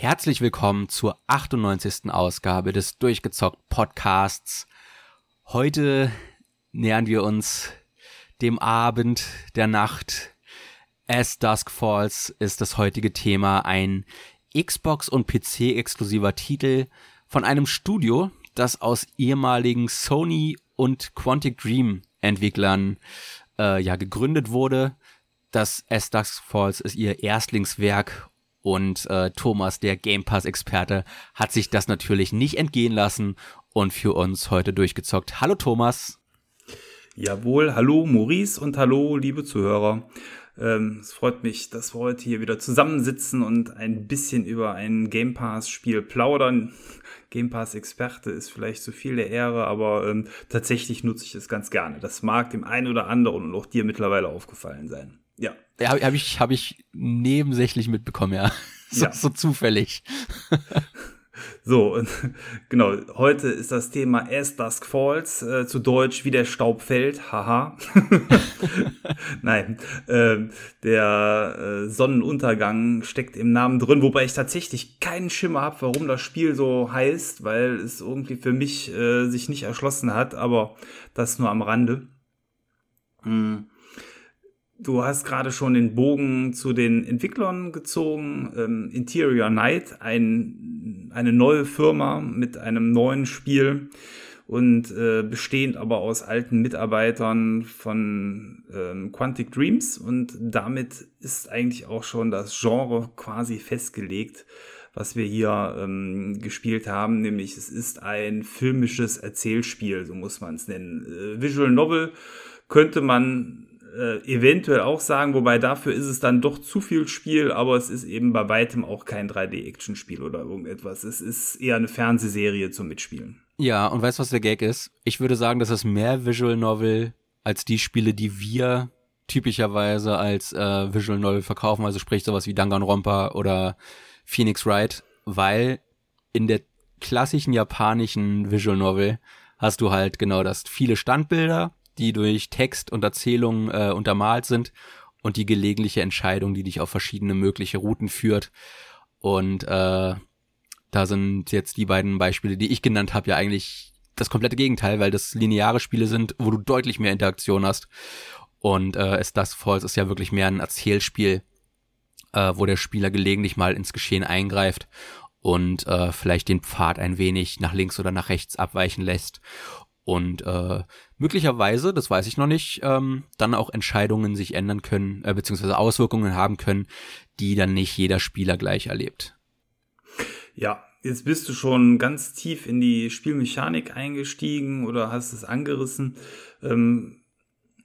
Herzlich willkommen zur 98. Ausgabe des Durchgezockt Podcasts. Heute nähern wir uns dem Abend, der Nacht. As Dusk Falls ist das heutige Thema ein Xbox und PC exklusiver Titel von einem Studio, das aus ehemaligen Sony und Quantic Dream Entwicklern äh, ja gegründet wurde. Das As Dusk Falls ist ihr Erstlingswerk und äh, Thomas, der Game Pass-Experte, hat sich das natürlich nicht entgehen lassen und für uns heute durchgezockt. Hallo Thomas. Jawohl, hallo Maurice und hallo liebe Zuhörer. Ähm, es freut mich, dass wir heute hier wieder zusammensitzen und ein bisschen über ein Game Pass-Spiel plaudern. Game Pass-Experte ist vielleicht zu viel der Ehre, aber ähm, tatsächlich nutze ich es ganz gerne. Das mag dem einen oder anderen und auch dir mittlerweile aufgefallen sein. Ja. Habe hab ich, hab ich nebensächlich mitbekommen, ja. So, ja. so zufällig. So, genau, heute ist das Thema As Dusk Falls, äh, zu Deutsch wie der Staub fällt, haha. Nein, äh, der äh, Sonnenuntergang steckt im Namen drin, wobei ich tatsächlich keinen Schimmer habe, warum das Spiel so heißt, weil es irgendwie für mich äh, sich nicht erschlossen hat, aber das nur am Rande. Mhm. Du hast gerade schon den Bogen zu den Entwicklern gezogen. Ähm, Interior Night, ein, eine neue Firma mit einem neuen Spiel und äh, bestehend aber aus alten Mitarbeitern von ähm, Quantic Dreams. Und damit ist eigentlich auch schon das Genre quasi festgelegt, was wir hier ähm, gespielt haben. Nämlich es ist ein filmisches Erzählspiel, so muss man es nennen. Äh, Visual Novel könnte man äh, eventuell auch sagen, wobei dafür ist es dann doch zu viel Spiel, aber es ist eben bei weitem auch kein 3D-Action-Spiel oder irgendetwas. Es ist eher eine Fernsehserie zum Mitspielen. Ja, und weißt du, was der Gag ist? Ich würde sagen, das ist mehr Visual Novel als die Spiele, die wir typischerweise als äh, Visual Novel verkaufen, also sprich sowas wie Danganronpa oder Phoenix Wright, weil in der klassischen japanischen Visual Novel hast du halt genau das viele Standbilder die durch Text und Erzählung äh, untermalt sind und die gelegentliche Entscheidung, die dich auf verschiedene mögliche Routen führt. Und äh, da sind jetzt die beiden Beispiele, die ich genannt habe, ja eigentlich das komplette Gegenteil, weil das lineare Spiele sind, wo du deutlich mehr Interaktion hast. Und äh, es das Falls ist ja wirklich mehr ein Erzählspiel, äh, wo der Spieler gelegentlich mal ins Geschehen eingreift und äh, vielleicht den Pfad ein wenig nach links oder nach rechts abweichen lässt und äh, möglicherweise, das weiß ich noch nicht, ähm, dann auch Entscheidungen sich ändern können, äh, beziehungsweise Auswirkungen haben können, die dann nicht jeder Spieler gleich erlebt. Ja, jetzt bist du schon ganz tief in die Spielmechanik eingestiegen oder hast es angerissen. Ähm,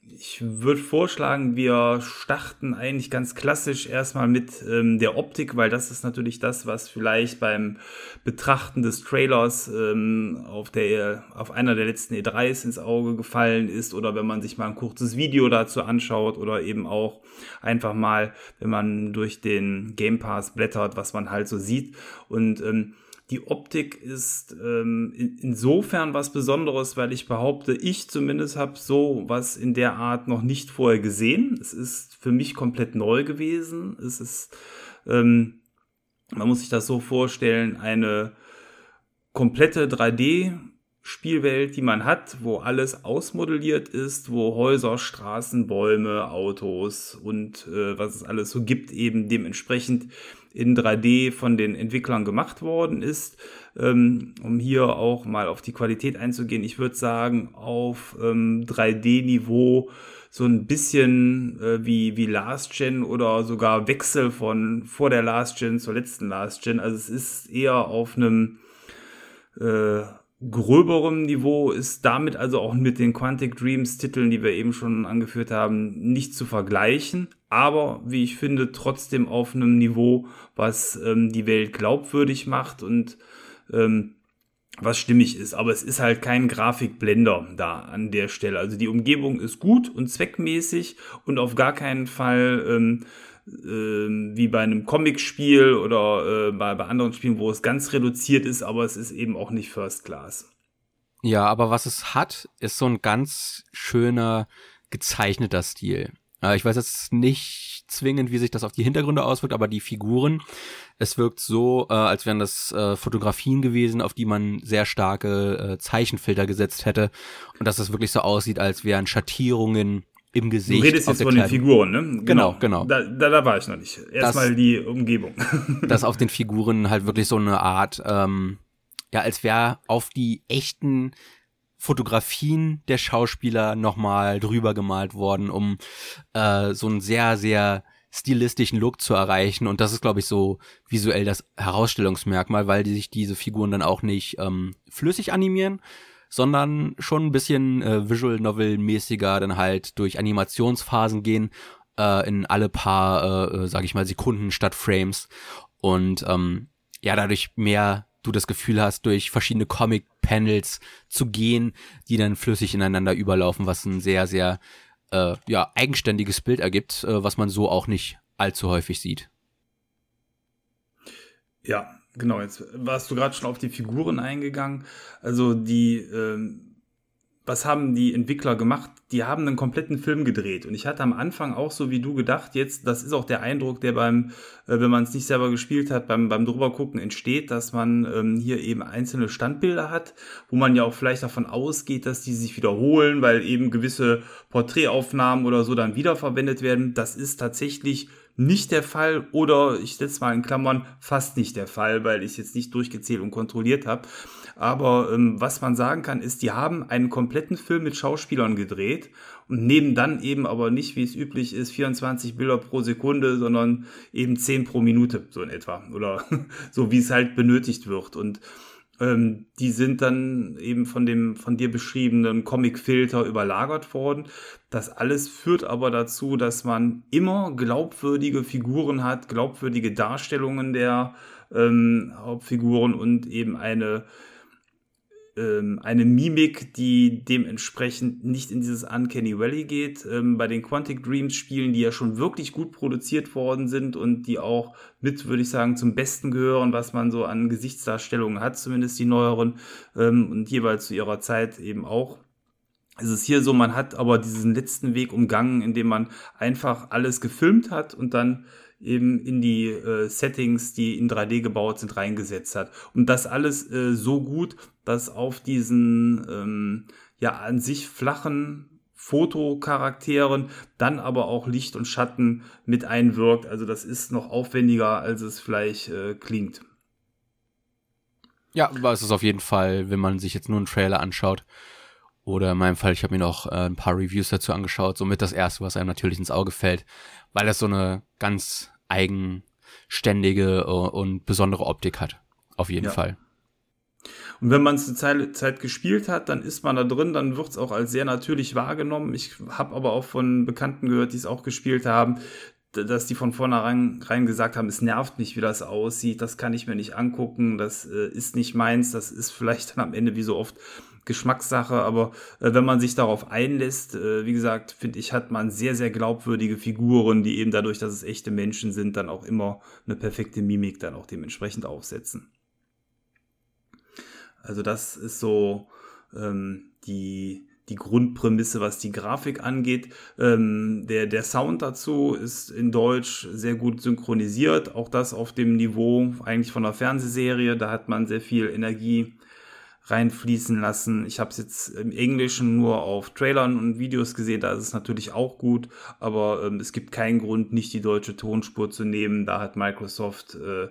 ich würde vorschlagen, wir starten eigentlich ganz klassisch erstmal mit ähm, der Optik, weil das ist natürlich das, was vielleicht beim Betrachten des Trailers ähm, auf, der, auf einer der letzten E3s ins Auge gefallen ist oder wenn man sich mal ein kurzes Video dazu anschaut oder eben auch einfach mal, wenn man durch den Game Pass blättert, was man halt so sieht. Und ähm, die Optik ist ähm, in, insofern was Besonderes, weil ich behaupte, ich zumindest habe so was in der Art noch nicht vorher gesehen. Es ist für mich komplett neu gewesen. Es ist, ähm, man muss sich das so vorstellen, eine komplette 3D Spielwelt, die man hat, wo alles ausmodelliert ist, wo Häuser, Straßen, Bäume, Autos und äh, was es alles so gibt, eben dementsprechend in 3D von den Entwicklern gemacht worden ist. Ähm, um hier auch mal auf die Qualität einzugehen, ich würde sagen, auf ähm, 3D-Niveau so ein bisschen äh, wie, wie Last Gen oder sogar Wechsel von vor der Last Gen zur letzten Last Gen. Also es ist eher auf einem äh, gröberem Niveau ist damit also auch mit den Quantic Dreams Titeln, die wir eben schon angeführt haben, nicht zu vergleichen. Aber wie ich finde, trotzdem auf einem Niveau, was ähm, die Welt glaubwürdig macht und ähm, was stimmig ist. Aber es ist halt kein Grafikblender da an der Stelle. Also die Umgebung ist gut und zweckmäßig und auf gar keinen Fall ähm, äh, wie bei einem Comic-Spiel oder äh, bei, bei anderen Spielen, wo es ganz reduziert ist, aber es ist eben auch nicht First Class. Ja, aber was es hat, ist so ein ganz schöner gezeichneter Stil. Äh, ich weiß jetzt nicht zwingend, wie sich das auf die Hintergründe auswirkt, aber die Figuren, es wirkt so, äh, als wären das äh, Fotografien gewesen, auf die man sehr starke äh, Zeichenfilter gesetzt hätte und dass das wirklich so aussieht, als wären Schattierungen im Gesicht. Du redest jetzt von den Figuren, ne? Genau, genau. genau. Da, da, da war ich noch nicht. Erstmal die Umgebung. dass auf den Figuren halt wirklich so eine Art, ähm, ja, als wäre auf die echten Fotografien der Schauspieler nochmal drüber gemalt worden, um äh, so einen sehr, sehr stilistischen Look zu erreichen. Und das ist, glaube ich, so visuell das Herausstellungsmerkmal, weil die sich diese Figuren dann auch nicht ähm, flüssig animieren, sondern schon ein bisschen äh, Visual Novel mäßiger dann halt durch Animationsphasen gehen äh, in alle paar, äh, äh, sag ich mal, Sekunden statt Frames und ähm, ja dadurch mehr du das Gefühl hast, durch verschiedene Comic-Panels zu gehen, die dann flüssig ineinander überlaufen, was ein sehr, sehr äh, ja, eigenständiges Bild ergibt, äh, was man so auch nicht allzu häufig sieht. Ja, Genau, jetzt warst du gerade schon auf die Figuren eingegangen. Also die, ähm, was haben die Entwickler gemacht? Die haben einen kompletten Film gedreht. Und ich hatte am Anfang auch so wie du gedacht, jetzt, das ist auch der Eindruck, der beim, äh, wenn man es nicht selber gespielt hat, beim, beim drübergucken entsteht, dass man ähm, hier eben einzelne Standbilder hat, wo man ja auch vielleicht davon ausgeht, dass die sich wiederholen, weil eben gewisse Porträtaufnahmen oder so dann wiederverwendet werden. Das ist tatsächlich nicht der Fall oder ich setze mal in Klammern fast nicht der Fall, weil ich jetzt nicht durchgezählt und kontrolliert habe. Aber ähm, was man sagen kann, ist, die haben einen kompletten Film mit Schauspielern gedreht und nehmen dann eben aber nicht, wie es üblich ist, 24 Bilder pro Sekunde, sondern eben 10 pro Minute, so in etwa. Oder so, wie es halt benötigt wird. Und ähm, die sind dann eben von dem von dir beschriebenen Comic-Filter überlagert worden. Das alles führt aber dazu, dass man immer glaubwürdige Figuren hat, glaubwürdige Darstellungen der ähm, Hauptfiguren und eben eine ähm, eine Mimik, die dementsprechend nicht in dieses Uncanny Valley geht. Ähm, bei den Quantic Dreams Spielen, die ja schon wirklich gut produziert worden sind und die auch mit, würde ich sagen, zum Besten gehören, was man so an Gesichtsdarstellungen hat, zumindest die neueren ähm, und jeweils zu ihrer Zeit eben auch. Es ist hier so, man hat aber diesen letzten Weg umgangen, indem man einfach alles gefilmt hat und dann eben in die äh, Settings, die in 3D gebaut sind, reingesetzt hat. Und das alles äh, so gut, dass auf diesen ähm, ja an sich flachen Fotocharakteren dann aber auch Licht und Schatten mit einwirkt. Also das ist noch aufwendiger, als es vielleicht äh, klingt. Ja, aber es ist auf jeden Fall, wenn man sich jetzt nur einen Trailer anschaut, oder in meinem Fall, ich habe mir noch äh, ein paar Reviews dazu angeschaut, somit das erste, was einem natürlich ins Auge fällt, weil das so eine ganz eigenständige äh, und besondere Optik hat. Auf jeden ja. Fall. Und wenn man es eine Zeit, Zeit, gespielt hat, dann ist man da drin, dann wird es auch als sehr natürlich wahrgenommen. Ich habe aber auch von Bekannten gehört, die es auch gespielt haben, dass die von vornherein rein gesagt haben, es nervt mich, wie das aussieht, das kann ich mir nicht angucken, das äh, ist nicht meins, das ist vielleicht dann am Ende wie so oft Geschmackssache, aber äh, wenn man sich darauf einlässt, äh, wie gesagt, finde ich, hat man sehr, sehr glaubwürdige Figuren, die eben dadurch, dass es echte Menschen sind, dann auch immer eine perfekte Mimik dann auch dementsprechend aufsetzen. Also das ist so ähm, die, die Grundprämisse, was die Grafik angeht. Ähm, der, der Sound dazu ist in Deutsch sehr gut synchronisiert. Auch das auf dem Niveau eigentlich von der Fernsehserie. Da hat man sehr viel Energie reinfließen lassen. Ich habe es jetzt im Englischen nur auf Trailern und Videos gesehen, da ist es natürlich auch gut, aber ähm, es gibt keinen Grund, nicht die deutsche Tonspur zu nehmen. Da hat Microsoft äh,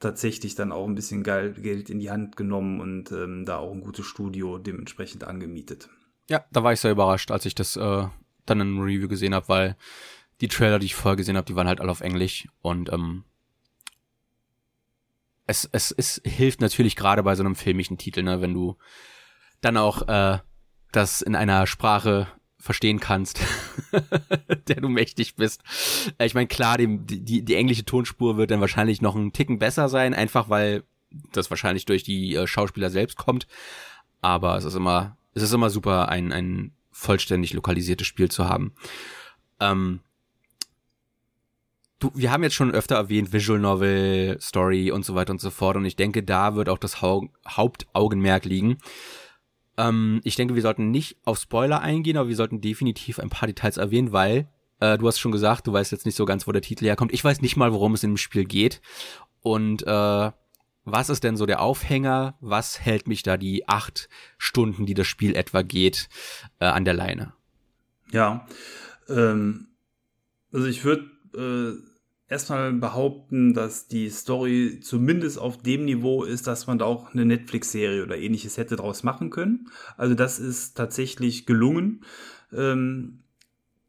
tatsächlich dann auch ein bisschen Geld in die Hand genommen und ähm, da auch ein gutes Studio dementsprechend angemietet. Ja, da war ich sehr überrascht, als ich das äh, dann in einem Review gesehen habe, weil die Trailer, die ich vorher gesehen habe, die waren halt alle auf Englisch und ähm, es, es, es hilft natürlich gerade bei so einem filmischen Titel, ne, wenn du dann auch äh, das in einer Sprache verstehen kannst, der du mächtig bist. Äh, ich meine, klar, dem, die, die englische Tonspur wird dann wahrscheinlich noch einen Ticken besser sein, einfach weil das wahrscheinlich durch die äh, Schauspieler selbst kommt. Aber es ist immer, es ist immer super, ein, ein vollständig lokalisiertes Spiel zu haben. Ähm, du, wir haben jetzt schon öfter erwähnt, Visual Novel, Story und so weiter und so fort. Und ich denke, da wird auch das Hau Hauptaugenmerk liegen. Ähm, ich denke, wir sollten nicht auf Spoiler eingehen, aber wir sollten definitiv ein paar Details erwähnen, weil Äh, du hast schon gesagt, du weißt jetzt nicht so ganz, wo der Titel herkommt. Ich weiß nicht mal, worum es in dem Spiel geht. Und äh, was ist denn so der Aufhänger? Was hält mich da die acht Stunden, die das Spiel etwa geht, äh, an der Leine? Ja, ähm, also ich würde äh, erstmal behaupten, dass die Story zumindest auf dem Niveau ist, dass man da auch eine Netflix-Serie oder ähnliches hätte draus machen können. Also das ist tatsächlich gelungen. Ähm,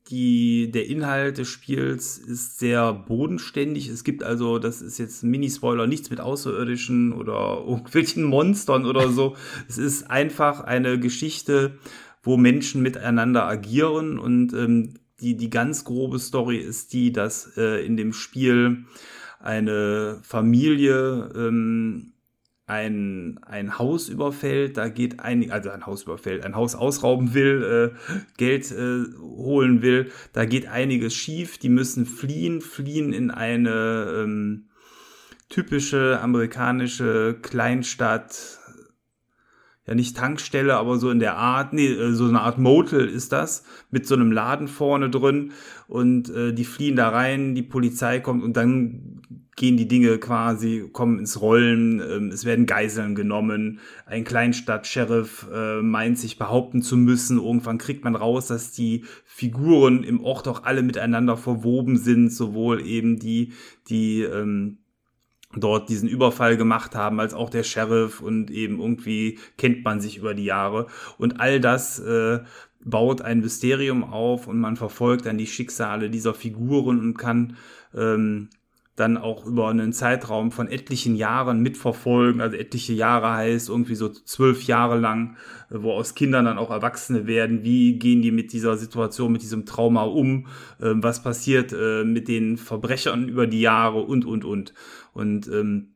die, der Inhalt des Spiels ist sehr bodenständig. Es gibt also, das ist jetzt ein Mini-Spoiler, nichts mit Außerirdischen oder irgendwelchen Monstern oder so. es ist einfach eine Geschichte, wo Menschen miteinander agieren und ähm, die, die ganz grobe Story ist die, dass äh, in dem Spiel eine Familie ähm, ein, ein Haus überfällt, da geht ein, also ein Haus überfällt, ein Haus ausrauben will, äh, Geld äh, holen will, da geht einiges schief, die müssen fliehen, fliehen in eine ähm, typische amerikanische Kleinstadt, ja nicht Tankstelle, aber so in der Art, nee, äh, so eine Art Motel ist das, mit so einem Laden vorne drin. Und äh, die fliehen da rein, die Polizei kommt und dann gehen die Dinge quasi, kommen ins Rollen, ähm, es werden Geiseln genommen, ein Kleinstadt-Sheriff äh, meint sich behaupten zu müssen, irgendwann kriegt man raus, dass die Figuren im Ort auch alle miteinander verwoben sind, sowohl eben die, die ähm, dort diesen Überfall gemacht haben, als auch der Sheriff und eben irgendwie kennt man sich über die Jahre. Und all das äh, baut ein Mysterium auf und man verfolgt dann die Schicksale dieser Figuren und kann ähm, dann auch über einen Zeitraum von etlichen Jahren mitverfolgen. Also etliche Jahre heißt irgendwie so zwölf Jahre lang, äh, wo aus Kindern dann auch Erwachsene werden. Wie gehen die mit dieser Situation, mit diesem Trauma um? Ähm, was passiert äh, mit den Verbrechern über die Jahre und, und, und. Und ähm,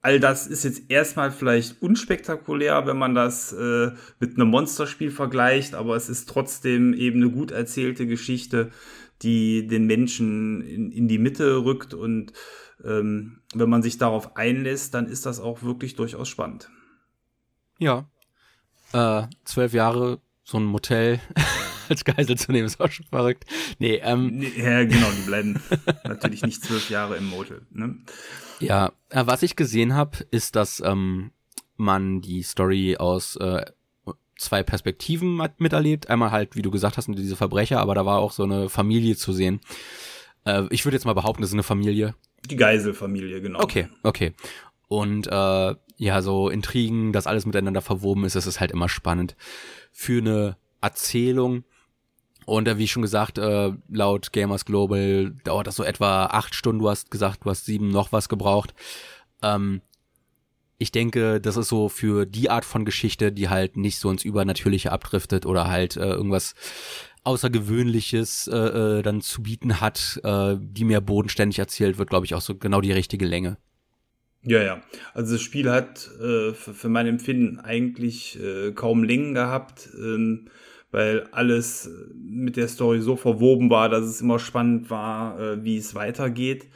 all das ist jetzt erstmal vielleicht unspektakulär, wenn man das äh, mit einem Monsterspiel vergleicht, aber es ist trotzdem eben eine gut erzählte Geschichte, die den Menschen in, in die Mitte rückt. Und ähm, wenn man sich darauf einlässt, dann ist das auch wirklich durchaus spannend. Ja. Äh, zwölf Jahre so ein Motel als Geisel zu nehmen, ist auch schon verrückt. Nee, ähm. Ja, genau, die bleiben natürlich nicht zwölf Jahre im Motel. Ne? Ja, äh, was ich gesehen habe, ist, dass ähm, man die Story aus äh, zwei Perspektiven miterlebt. Einmal halt, wie du gesagt hast, diese Verbrecher, aber da war auch so eine Familie zu sehen. Äh, ich würde jetzt mal behaupten, das ist eine Familie. Die Geiselfamilie, genau. Okay, okay. Und äh, ja, so Intrigen, dass alles miteinander verwoben ist, das ist halt immer spannend. Für eine Erzählung. Und äh, wie schon gesagt, äh, laut Gamers Global dauert das so etwa acht Stunden. Du hast gesagt, du hast sieben noch was gebraucht. Ähm, ich denke, das ist so für die Art von Geschichte, die halt nicht so ins Übernatürliche abdriftet oder halt äh, irgendwas Außergewöhnliches äh, äh, dann zu bieten hat, äh, die mehr bodenständig erzählt wird, glaube ich, auch so genau die richtige Länge. Ja, ja. Also das Spiel hat äh, für, für mein Empfinden eigentlich äh, kaum Längen gehabt, ähm, weil alles mit der Story so verwoben war, dass es immer spannend war, äh, wie es weitergeht.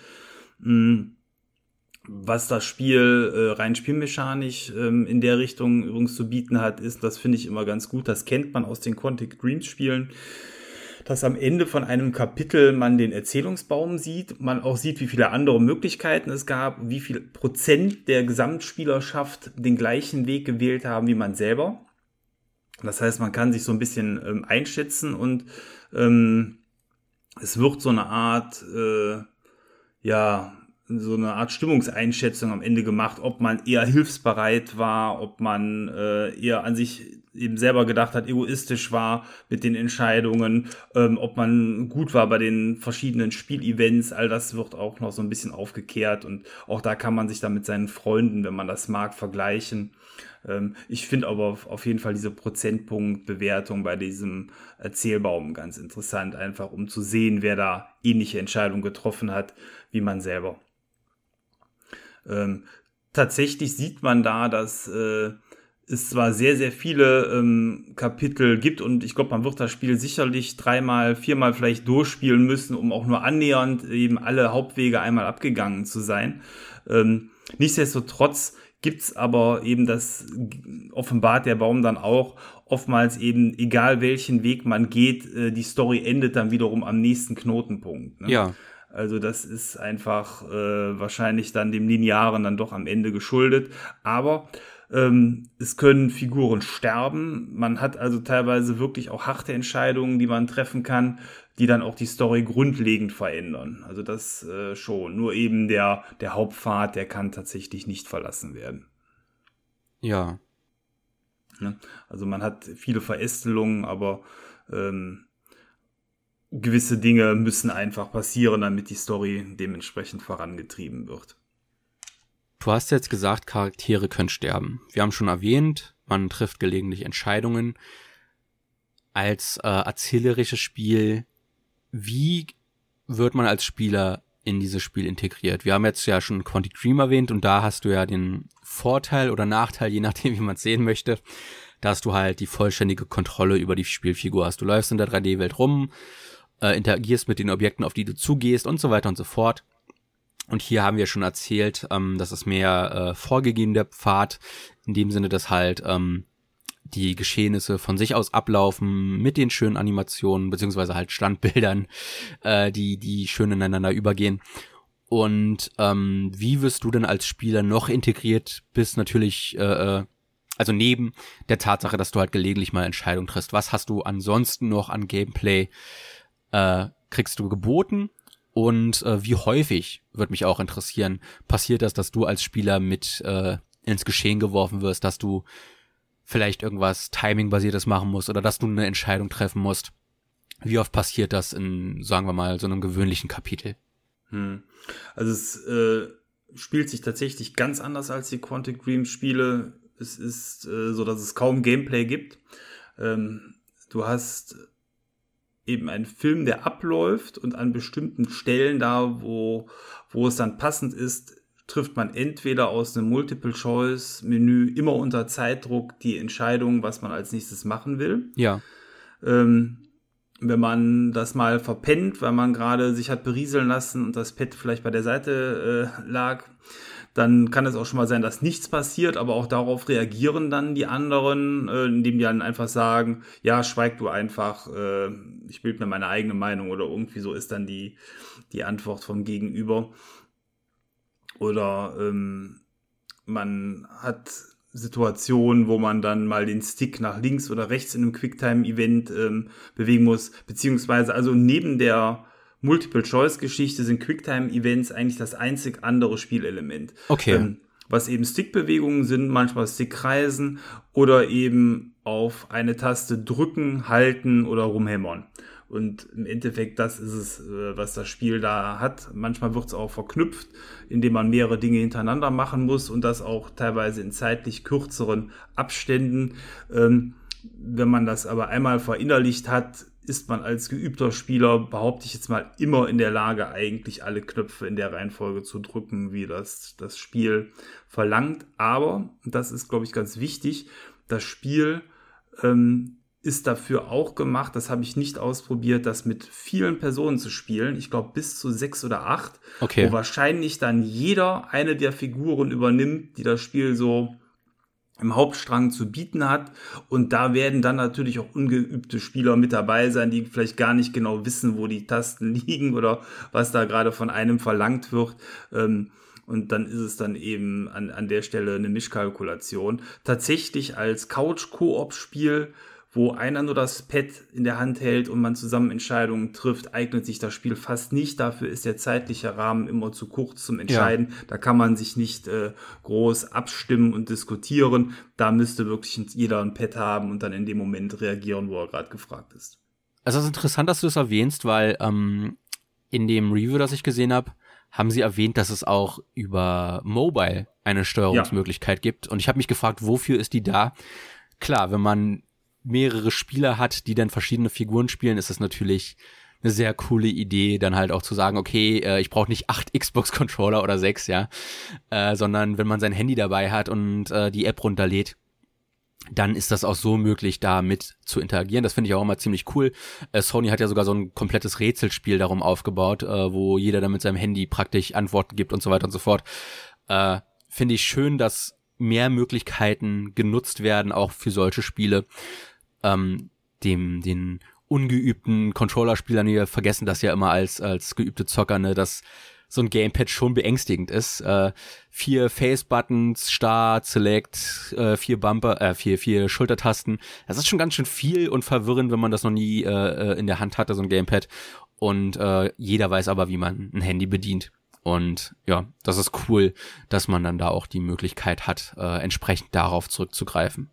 Mhm was das Spiel äh, rein spielmechanisch ähm, in der Richtung übrigens zu bieten hat, ist, das finde ich immer ganz gut. Das kennt man aus den Quantic Dreams Spielen, dass am Ende von einem Kapitel man den Erzählungsbaum sieht, man auch sieht, wie viele andere Möglichkeiten es gab, wie viel Prozent der Gesamtspielerschaft den gleichen Weg gewählt haben wie man selber. Das heißt, man kann sich so ein bisschen ähm, einschätzen und ähm, es wird so eine Art, äh, ja, so eine Art Stimmungseinschätzung am Ende gemacht, ob man eher hilfsbereit war, ob man äh, eher an sich eben selber gedacht hat, egoistisch war mit den Entscheidungen, ähm, ob man gut war bei den verschiedenen Spielevents, all das wird auch noch so ein bisschen aufgekehrt und auch da kann man sich dann mit seinen Freunden, wenn man das mag, vergleichen. Ähm, ich finde aber auf jeden Fall diese Prozentpunktbewertung bei diesem Erzählbaum ganz interessant, einfach um zu sehen, wer da ähnliche Entscheidungen getroffen hat wie man selber. Ähm, tatsächlich sieht man da, dass äh, es zwar sehr, sehr viele ähm, Kapitel gibt und ich glaube, man wird das Spiel sicherlich dreimal, viermal vielleicht durchspielen müssen, um auch nur annähernd eben alle Hauptwege einmal abgegangen zu sein. Ähm, nichtsdestotrotz gibt's aber eben das offenbart der Baum dann auch oftmals eben, egal welchen Weg man geht, äh, die Story endet dann wiederum am nächsten Knotenpunkt. Ne? Ja. Also das ist einfach äh, wahrscheinlich dann dem Linearen dann doch am Ende geschuldet. Aber ähm, es können Figuren sterben. Man hat also teilweise wirklich auch harte Entscheidungen, die man treffen kann, die dann auch die Story grundlegend verändern. Also das äh, schon. Nur eben der, der Hauptpfad, der kann tatsächlich nicht verlassen werden. Ja. Ne? Also man hat viele Verästelungen, aber ähm, gewisse Dinge müssen einfach passieren, damit die Story dementsprechend vorangetrieben wird. Du hast jetzt gesagt, Charaktere können sterben. Wir haben schon erwähnt, man trifft gelegentlich Entscheidungen. Als äh, erzählerisches Spiel, wie wird man als Spieler in dieses Spiel integriert? Wir haben jetzt ja schon Quantic Dream erwähnt und da hast du ja den Vorteil oder Nachteil, je nachdem, wie man es sehen möchte, dass du halt die vollständige Kontrolle über die Spielfigur hast. Du läufst in der 3D-Welt rum, äh, interagierst mit den Objekten, auf die du zugehst und so weiter und so fort. Und hier haben wir schon erzählt, ähm, dass es mehr äh, vorgegebener Pfad, in dem Sinne, dass halt ähm, die Geschehnisse von sich aus ablaufen mit den schönen Animationen, beziehungsweise halt Standbildern, äh, die, die schön ineinander übergehen. Und ähm, wie wirst du denn als Spieler noch integriert bist, natürlich, äh, äh, also neben der Tatsache, dass du halt gelegentlich mal Entscheidungen triffst. Was hast du ansonsten noch an Gameplay? Äh, kriegst du geboten und äh, wie häufig, würde mich auch interessieren, passiert das, dass du als Spieler mit äh, ins Geschehen geworfen wirst, dass du vielleicht irgendwas Timing-basiertes machen musst oder dass du eine Entscheidung treffen musst. Wie oft passiert das in, sagen wir mal, so einem gewöhnlichen Kapitel? Hm. Also es äh, spielt sich tatsächlich ganz anders als die Quantic Dream Spiele. Es ist äh, so, dass es kaum Gameplay gibt. Ähm, du hast eben ein Film, der abläuft und an bestimmten Stellen da, wo, wo es dann passend ist, trifft man entweder aus einem Multiple-Choice-Menü immer unter Zeitdruck die Entscheidung, was man als nächstes machen will. Ja. Ähm, wenn man das mal verpennt, weil man gerade sich hat berieseln lassen und das Pad vielleicht bei der Seite äh, lag, dann kann es auch schon mal sein, dass nichts passiert, aber auch darauf reagieren dann die anderen, äh, indem die dann einfach sagen, ja, schweig du einfach, äh, ich bild mir meine eigene Meinung oder irgendwie so ist dann die, die Antwort vom Gegenüber. Oder ähm, man hat Situationen, wo man dann mal den Stick nach links oder rechts in einem Quicktime-Event ähm, bewegen muss, beziehungsweise also neben der Multiple-Choice-Geschichte sind Quicktime-Events eigentlich das einzig andere Spielelement. Okay. Ähm, was eben Stickbewegungen sind, manchmal Stickkreisen oder eben auf eine Taste drücken, halten oder rumhämmern. Und im Endeffekt, das ist es, äh, was das Spiel da hat. Manchmal wird es auch verknüpft, indem man mehrere Dinge hintereinander machen muss und das auch teilweise in zeitlich kürzeren Abständen. Ähm, wenn man das aber einmal verinnerlicht hat, ist man als geübter Spieler, behaupte ich jetzt mal, immer in der Lage, eigentlich alle Knöpfe in der Reihenfolge zu drücken, wie das das Spiel verlangt. Aber, das ist, glaube ich, ganz wichtig, das Spiel ähm, ist dafür auch gemacht, das habe ich nicht ausprobiert, das mit vielen Personen zu spielen. Ich glaube bis zu sechs oder acht, okay. wo wahrscheinlich dann jeder eine der Figuren übernimmt, die das Spiel so im Hauptstrang zu bieten hat. Und da werden dann natürlich auch ungeübte Spieler mit dabei sein, die vielleicht gar nicht genau wissen, wo die Tasten liegen oder was da gerade von einem verlangt wird. Ähm, und dann ist es dann eben an, an der Stelle eine Mischkalkulation. Tatsächlich als Couch-Koop-Spiel wo einer nur das Pad in der Hand hält und man zusammen Entscheidungen trifft, eignet sich das Spiel fast nicht. Dafür ist der zeitliche Rahmen immer zu kurz zum Entscheiden. Ja. Da kann man sich nicht äh, groß abstimmen und diskutieren. Da müsste wirklich jeder ein Pad haben und dann in dem Moment reagieren, wo er gerade gefragt ist. Also es ist interessant, dass du das erwähnst, weil ähm, in dem Review, das ich gesehen habe, haben sie erwähnt, dass es auch über Mobile eine Steuerungsmöglichkeit ja. gibt. Und ich habe mich gefragt, wofür ist die da? Klar, wenn man mehrere Spieler hat, die dann verschiedene Figuren spielen, ist es natürlich eine sehr coole Idee, dann halt auch zu sagen, okay, äh, ich brauche nicht acht Xbox-Controller oder sechs, ja, äh, sondern wenn man sein Handy dabei hat und äh, die App runterlädt, dann ist das auch so möglich, da mit zu interagieren. Das finde ich auch immer ziemlich cool. Äh, Sony hat ja sogar so ein komplettes Rätselspiel darum aufgebaut, äh, wo jeder dann mit seinem Handy praktisch Antworten gibt und so weiter und so fort. Äh, finde ich schön, dass mehr Möglichkeiten genutzt werden, auch für solche Spiele. Ähm, dem, den ungeübten Controller-Spielern, wir vergessen das ja immer als, als geübte Zocker, ne, dass so ein Gamepad schon beängstigend ist. Äh, vier Face-Buttons, Start, Select, äh, vier Bumper, äh, vier, vier Schultertasten. Das ist schon ganz schön viel und verwirrend, wenn man das noch nie äh, äh in der Hand hatte, so ein Gamepad. Und äh, jeder weiß aber, wie man ein Handy bedient. Und ja, das ist cool, dass man dann da auch die Möglichkeit hat, äh, entsprechend darauf zurückzugreifen.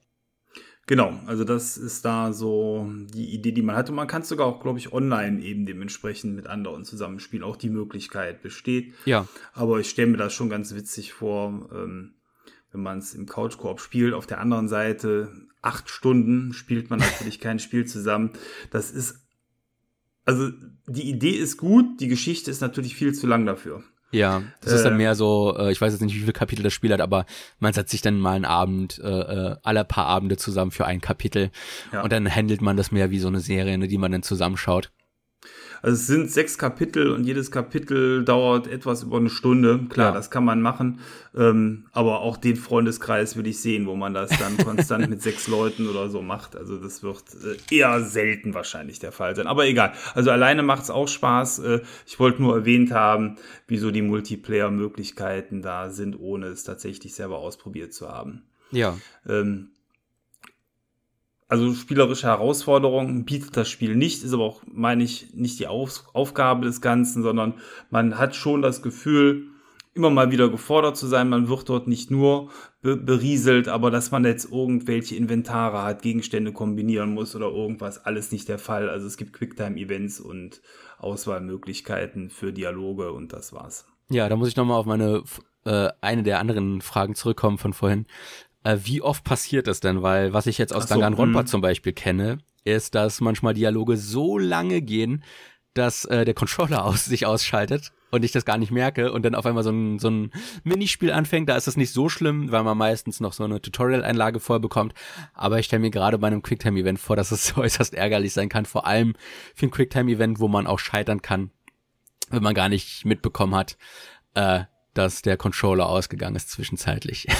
Genau, also das ist da so die Idee, die man hat. Und man kann es sogar auch, glaube ich, online eben dementsprechend mit anderen zusammenspielen. Auch die Möglichkeit besteht. Ja. Aber ich stelle mir das schon ganz witzig vor, ähm, wenn man es im Couchkorb spielt. Auf der anderen Seite acht Stunden spielt man natürlich kein Spiel zusammen. Das ist, also die Idee ist gut, die Geschichte ist natürlich viel zu lang dafür. Ja, das äh, ist dann äh. mehr so, äh, ich weiß jetzt nicht, wie viele Kapitel das Spiel hat, aber man setzt sich dann mal einen Abend, äh, äh, alle paar Abende zusammen für ein Kapitel ja. und dann handelt man das mehr wie so eine Serie, ne, die man dann zusammenschaut. Also es sind sechs Kapitel und jedes Kapitel dauert etwas über eine Stunde. Klar, ja. das kann man machen. Ähm, aber auch den Freundeskreis würde ich sehen, wo man das dann konstant mit sechs Leuten oder so macht. Also das wird äh, eher selten wahrscheinlich der Fall sein. Aber egal. Also alleine macht es auch Spaß. Äh, ich wollte nur erwähnt haben, wieso die Multiplayer-Möglichkeiten da sind, ohne es tatsächlich selber ausprobiert zu haben. Ja. Ähm, also spielerische Herausforderungen bietet das Spiel nicht, ist aber auch, meine ich, nicht die Auf Aufgabe des Ganzen, sondern man hat schon das Gefühl, immer mal wieder gefordert zu sein. Man wird dort nicht nur be berieselt, aber dass man jetzt irgendwelche Inventare hat, Gegenstände kombinieren muss oder irgendwas, alles nicht der Fall. Also es gibt Quicktime-Events und Auswahlmöglichkeiten für Dialoge und das war's. Ja, da muss ich nochmal auf meine äh, eine der anderen Fragen zurückkommen von vorhin. Äh, wie oft passiert das denn? Weil was ich jetzt aus so, Danganronpa hm. zum Beispiel kenne, ist, dass manchmal Dialoge so lange gehen, dass äh, der Controller aus sich ausschaltet und ich das gar nicht merke und dann auf einmal so ein, so ein Minispiel anfängt, da ist das nicht so schlimm, weil man meistens noch so eine Tutorial-Einlage vorbekommt. Aber ich stelle mir gerade bei einem Quicktime-Event vor, dass es äußerst ärgerlich sein kann, vor allem für ein Quicktime-Event, wo man auch scheitern kann, wenn man gar nicht mitbekommen hat, äh, dass der Controller ausgegangen ist zwischenzeitlich.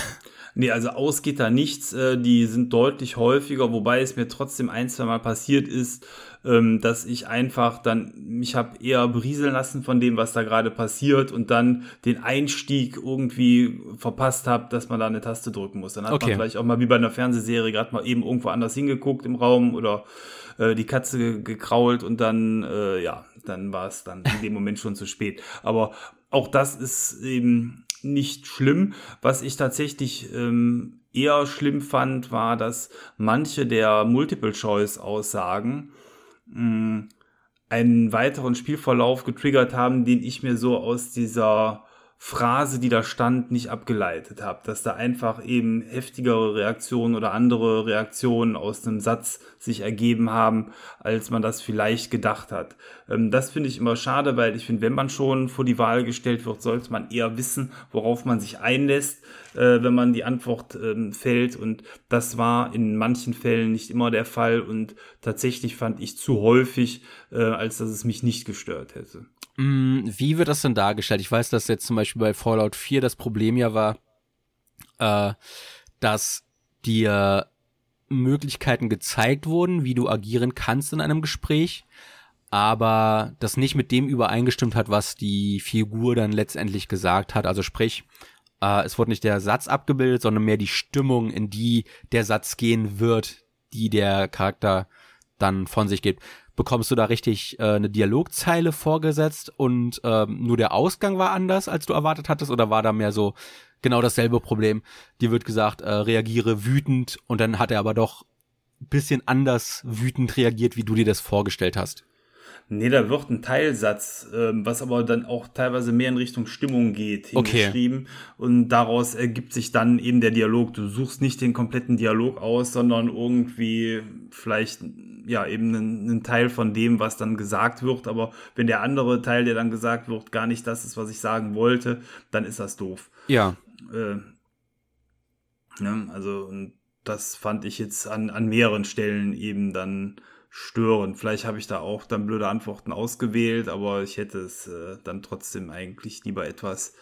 Nee, also aus geht da nichts. Äh, die sind deutlich häufiger, wobei es mir trotzdem ein, zwei Mal passiert ist, ähm, dass ich einfach dann mich habe eher berieseln lassen von dem, was da gerade passiert und dann den Einstieg irgendwie verpasst habe, dass man da eine Taste drücken muss. Dann hat okay. man vielleicht auch mal wie bei einer Fernsehserie gerade mal eben irgendwo anders hingeguckt im Raum oder äh, die Katze gekrault und dann, äh, ja, dann war es dann in dem Moment schon zu spät. Aber auch das ist eben nicht schlimm. Was ich tatsächlich ähm, eher schlimm fand, war, dass manche der Multiple-Choice-Aussagen mm, einen weiteren Spielverlauf getriggert haben, den ich mir so aus dieser Phrase, die da stand, nicht abgeleitet habe, dass da einfach eben heftigere Reaktionen oder andere Reaktionen aus einem Satz sich ergeben haben, als man das vielleicht gedacht hat. Ähm, das finde ich immer schade, weil ich finde, wenn man schon vor die Wahl gestellt wird, sollte man eher wissen, worauf man sich einlässt, äh, wenn man die Antwort ähm, fällt. Und das war in manchen Fällen nicht immer der Fall und tatsächlich fand ich zu häufig, äh, als dass es mich nicht gestört hätte. Mm, wie wird das denn dargestellt? Ich weiß, dass jetzt zum Beispiel bei Fallout 4 das Problem ja war, äh, dass dir Möglichkeiten gezeigt wurden, wie du agieren kannst in einem Gespräch, aber das nicht mit dem übereingestimmt hat, was die Figur dann letztendlich gesagt hat. Also sprich, äh, es wurde nicht der Satz abgebildet, sondern mehr die Stimmung, in die der Satz gehen wird, die der Charakter dann von sich gibt bekommst du da richtig äh, eine Dialogzeile vorgesetzt und ähm, nur der Ausgang war anders, als du erwartet hattest, oder war da mehr so genau dasselbe Problem? Dir wird gesagt, äh, reagiere wütend und dann hat er aber doch bisschen anders wütend reagiert, wie du dir das vorgestellt hast. Nee, da wird ein Teilsatz, ähm, was aber dann auch teilweise mehr in Richtung Stimmung geht, hingeschrieben. Okay. Und daraus ergibt sich dann eben der Dialog. Du suchst nicht den kompletten Dialog aus, sondern irgendwie vielleicht ja eben einen, einen Teil von dem, was dann gesagt wird. Aber wenn der andere Teil, der dann gesagt wird, gar nicht das ist, was ich sagen wollte, dann ist das doof. Ja. Äh, ne, also das fand ich jetzt an, an mehreren Stellen eben dann stören. Vielleicht habe ich da auch dann blöde Antworten ausgewählt, aber ich hätte es äh, dann trotzdem eigentlich lieber etwas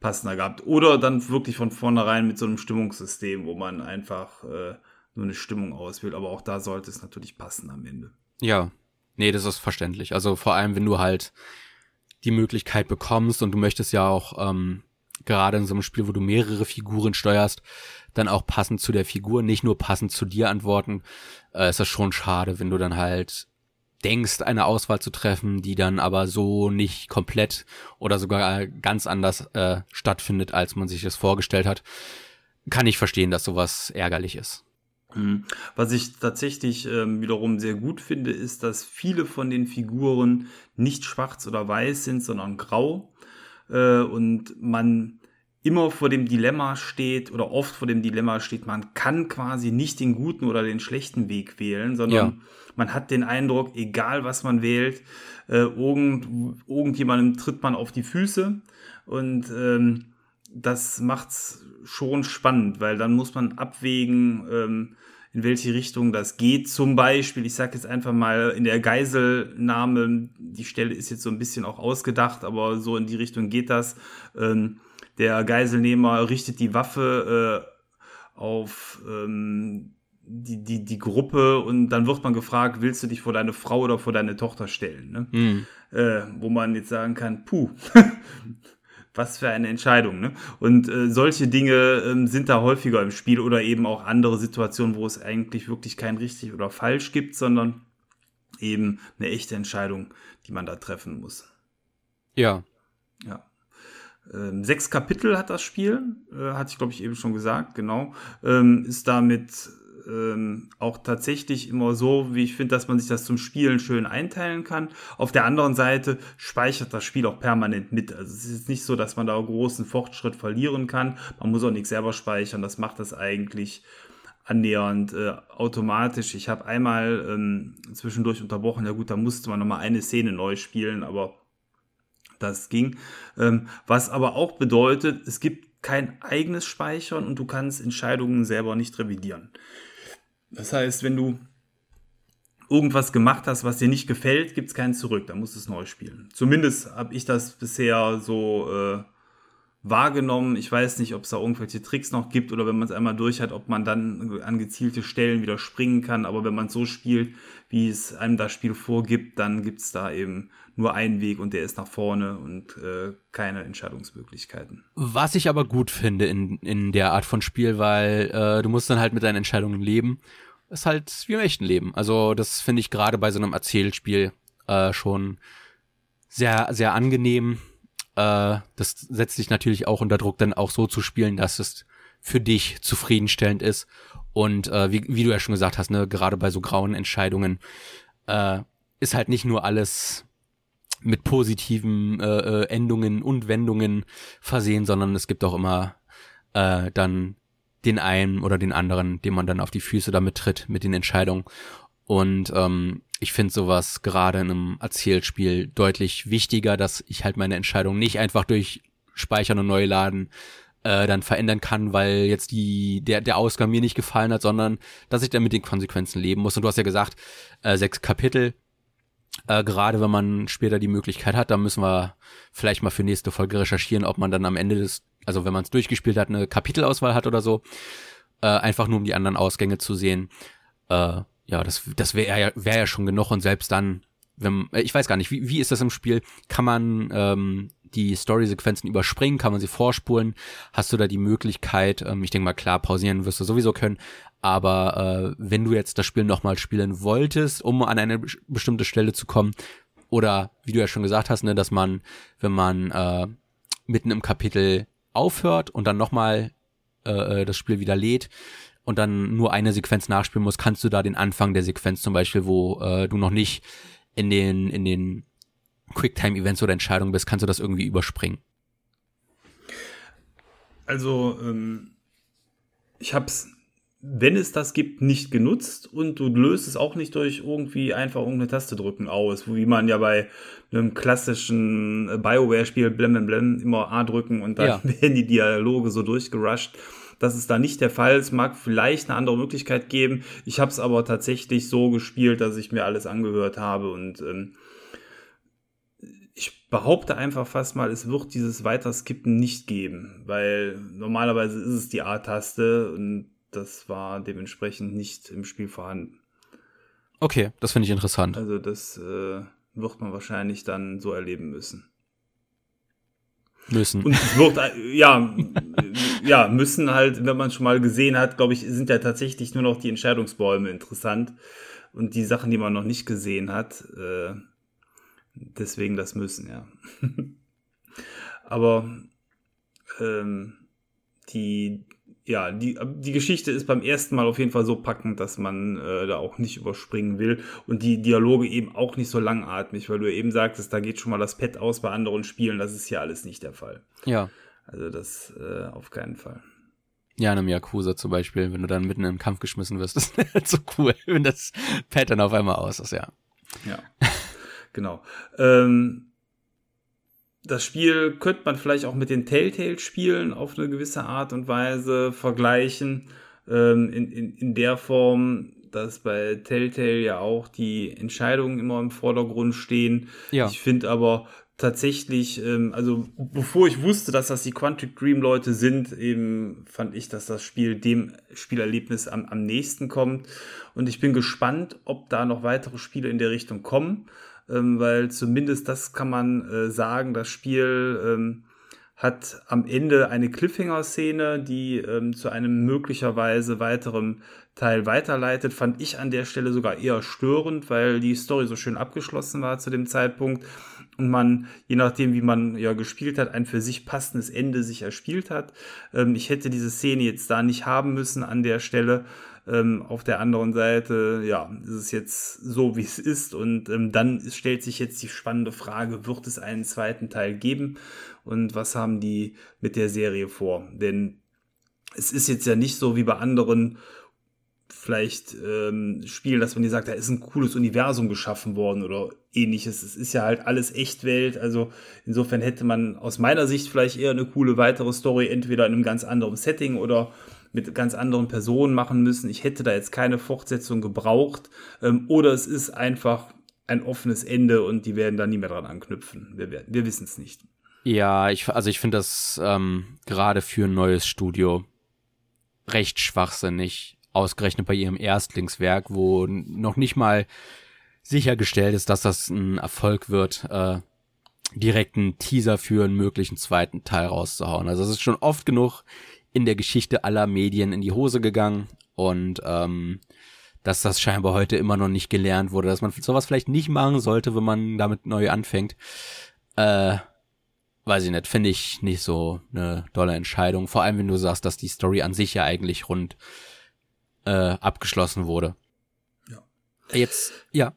passender gehabt. Oder dann wirklich von vornherein mit so einem Stimmungssystem, wo man einfach äh, nur eine Stimmung auswählt. Aber auch da sollte es natürlich passen am Ende. Ja, nee, das ist verständlich. Also vor allem, wenn du halt die Möglichkeit bekommst und du möchtest ja auch ähm, gerade in so einem Spiel, wo du mehrere Figuren steuerst, dann auch passend zu der Figur, nicht nur passend zu dir antworten, äh, ist das schon schade, wenn du dann halt denkst, eine Auswahl zu treffen, die dann aber so nicht komplett oder sogar ganz anders äh, stattfindet, als man sich das vorgestellt hat. Kann ich verstehen, dass sowas ärgerlich ist. Mhm. Was ich tatsächlich ähm, wiederum sehr gut finde, ist, dass viele von den Figuren nicht schwarz oder weiß sind, sondern grau. Äh, und man immer vor dem Dilemma steht oder oft vor dem Dilemma steht, man kann quasi nicht den guten oder den schlechten Weg wählen, sondern ja. man hat den Eindruck, egal was man wählt, äh, irgend, irgendjemandem tritt man auf die Füße und ähm, das macht's schon spannend, weil dann muss man abwägen, ähm, in welche Richtung das geht. Zum Beispiel, ich sage jetzt einfach mal in der Geiselnahme, die Stelle ist jetzt so ein bisschen auch ausgedacht, aber so in die Richtung geht das. Ähm, der Geiselnehmer richtet die Waffe äh, auf ähm, die, die, die Gruppe und dann wird man gefragt, willst du dich vor deine Frau oder vor deine Tochter stellen? Ne? Mhm. Äh, wo man jetzt sagen kann, puh, was für eine Entscheidung. Ne? Und äh, solche Dinge ähm, sind da häufiger im Spiel oder eben auch andere Situationen, wo es eigentlich wirklich kein richtig oder falsch gibt, sondern eben eine echte Entscheidung, die man da treffen muss. Ja. Ja. Ähm, sechs Kapitel hat das Spiel, äh, hatte ich glaube ich eben schon gesagt, genau. Ähm, ist damit ähm, auch tatsächlich immer so, wie ich finde, dass man sich das zum Spielen schön einteilen kann. Auf der anderen Seite speichert das Spiel auch permanent mit. Also es ist nicht so, dass man da großen Fortschritt verlieren kann. Man muss auch nichts selber speichern. Das macht das eigentlich annähernd äh, automatisch. Ich habe einmal ähm, zwischendurch unterbrochen. Ja gut, da musste man nochmal eine Szene neu spielen, aber das ging. Ähm, was aber auch bedeutet, es gibt kein eigenes Speichern und du kannst Entscheidungen selber nicht revidieren. Das heißt, wenn du irgendwas gemacht hast, was dir nicht gefällt, gibt es keinen zurück, dann musst du es neu spielen. Zumindest habe ich das bisher so äh, wahrgenommen. Ich weiß nicht, ob es da irgendwelche Tricks noch gibt oder wenn man es einmal durch hat, ob man dann an gezielte Stellen wieder springen kann. Aber wenn man so spielt, wie es einem das Spiel vorgibt, dann gibt es da eben nur einen Weg und der ist nach vorne und äh, keine Entscheidungsmöglichkeiten. Was ich aber gut finde in, in der Art von Spiel, weil äh, du musst dann halt mit deinen Entscheidungen leben. Ist halt wie im echten Leben. Also das finde ich gerade bei so einem Erzählspiel äh, schon sehr, sehr angenehm äh, das setzt dich natürlich auch unter Druck, dann auch so zu spielen, dass es für dich zufriedenstellend ist. Und äh, wie, wie du ja schon gesagt hast, ne, gerade bei so grauen Entscheidungen äh, ist halt nicht nur alles mit positiven äh, äh, Endungen und Wendungen versehen, sondern es gibt auch immer äh, dann den einen oder den anderen, dem man dann auf die Füße damit tritt mit den Entscheidungen. Und ähm, ich finde sowas gerade in einem Erzählspiel deutlich wichtiger, dass ich halt meine Entscheidung nicht einfach durch Speichern und Neuladen äh, dann verändern kann, weil jetzt die der der Ausgang mir nicht gefallen hat, sondern dass ich dann mit den Konsequenzen leben muss. Und du hast ja gesagt, äh, sechs Kapitel. Äh, gerade wenn man später die Möglichkeit hat, da müssen wir vielleicht mal für nächste Folge recherchieren, ob man dann am Ende des, also wenn man es durchgespielt hat, eine Kapitelauswahl hat oder so, äh, einfach nur um die anderen Ausgänge zu sehen. Äh, ja, das, das wäre ja, wär ja schon genug und selbst dann, wenn, äh, ich weiß gar nicht, wie, wie ist das im Spiel? Kann man ähm, die Story-Sequenzen überspringen? Kann man sie vorspulen? Hast du da die Möglichkeit, ähm, ich denke mal, klar, pausieren wirst du sowieso können, aber äh, wenn du jetzt das Spiel nochmal spielen wolltest, um an eine bestimmte Stelle zu kommen, oder wie du ja schon gesagt hast, ne, dass man, wenn man äh, mitten im Kapitel aufhört und dann nochmal äh, äh, das Spiel wieder lädt, und dann nur eine Sequenz nachspielen musst, kannst du da den Anfang der Sequenz zum Beispiel, wo äh, du noch nicht in den, in den Quicktime-Events oder Entscheidungen bist, kannst du das irgendwie überspringen? Also, ähm, ich hab's, wenn es das gibt, nicht genutzt und du löst es auch nicht durch irgendwie einfach irgendeine Taste drücken aus, wie man ja bei einem klassischen Bioware-Spiel blem blem blem immer A drücken und dann ja. werden die Dialoge so durchgerusht. Das ist da nicht der Fall. Es mag vielleicht eine andere Möglichkeit geben. Ich habe es aber tatsächlich so gespielt, dass ich mir alles angehört habe und ähm, ich behaupte einfach fast mal, es wird dieses Weiterskippen nicht geben, weil normalerweise ist es die A-Taste und das war dementsprechend nicht im Spiel vorhanden. Okay, das finde ich interessant. Also das äh, wird man wahrscheinlich dann so erleben müssen. Müssen. Und es wird, äh, ja, ja, müssen halt, wenn man schon mal gesehen hat, glaube ich, sind ja tatsächlich nur noch die Entscheidungsbäume interessant und die Sachen, die man noch nicht gesehen hat. Äh, deswegen das müssen, ja. Aber ähm, die, ja, die, die Geschichte ist beim ersten Mal auf jeden Fall so packend, dass man äh, da auch nicht überspringen will. Und die Dialoge eben auch nicht so langatmig, weil du eben sagtest, da geht schon mal das Pad aus bei anderen Spielen. Das ist hier alles nicht der Fall. Ja. Also das äh, auf keinen Fall. Ja, in einem Yakuza zum Beispiel, wenn du dann mitten im Kampf geschmissen wirst, das ist halt so cool, wenn das Pad dann auf einmal aus ist, ja. Ja, genau. Ähm, das Spiel könnte man vielleicht auch mit den Telltale-Spielen auf eine gewisse Art und Weise vergleichen. Ähm, in, in, in der Form, dass bei Telltale ja auch die Entscheidungen immer im Vordergrund stehen. Ja. Ich finde aber tatsächlich, ähm, also bevor ich wusste, dass das die Quantic Dream Leute sind, eben fand ich, dass das Spiel dem Spielerlebnis am, am nächsten kommt. Und ich bin gespannt, ob da noch weitere Spiele in der Richtung kommen ähm, weil zumindest das kann man äh, sagen, das Spiel ähm, hat am Ende eine Cliffhanger-Szene, die ähm, zu einem möglicherweise weiteren Teil weiterleitet, fand ich an der Stelle sogar eher störend, weil die Story so schön abgeschlossen war zu dem Zeitpunkt und man, je nachdem, wie man ja gespielt hat, ein für sich passendes Ende sich erspielt hat. Ähm, ich hätte diese Szene jetzt da nicht haben müssen an der Stelle. Ähm, auf der anderen Seite, ja, ist es jetzt so, wie es ist. Und ähm, dann stellt sich jetzt die spannende Frage, wird es einen zweiten Teil geben? Und was haben die mit der Serie vor? Denn es ist jetzt ja nicht so wie bei anderen vielleicht ähm, Spielen, dass man dir sagt, da ist ein cooles Universum geschaffen worden oder ähnliches. Es ist ja halt alles Echtwelt. Also insofern hätte man aus meiner Sicht vielleicht eher eine coole weitere Story entweder in einem ganz anderen Setting oder mit ganz anderen Personen machen müssen. Ich hätte da jetzt keine Fortsetzung gebraucht. Ähm, oder es ist einfach ein offenes Ende und die werden da nie mehr dran anknüpfen. Wir, wir wissen es nicht. Ja, ich, also ich finde das ähm, gerade für ein neues Studio recht schwachsinnig. Ausgerechnet bei ihrem Erstlingswerk, wo noch nicht mal sichergestellt ist, dass das ein Erfolg wird, äh, direkt einen Teaser für einen möglichen zweiten Teil rauszuhauen. Also es ist schon oft genug in der Geschichte aller Medien in die Hose gegangen und ähm, dass das scheinbar heute immer noch nicht gelernt wurde, dass man sowas vielleicht nicht machen sollte, wenn man damit neu anfängt. Äh, weiß ich nicht, finde ich nicht so eine tolle Entscheidung. Vor allem, wenn du sagst, dass die Story an sich ja eigentlich rund äh, abgeschlossen wurde. Ja. Jetzt, ja.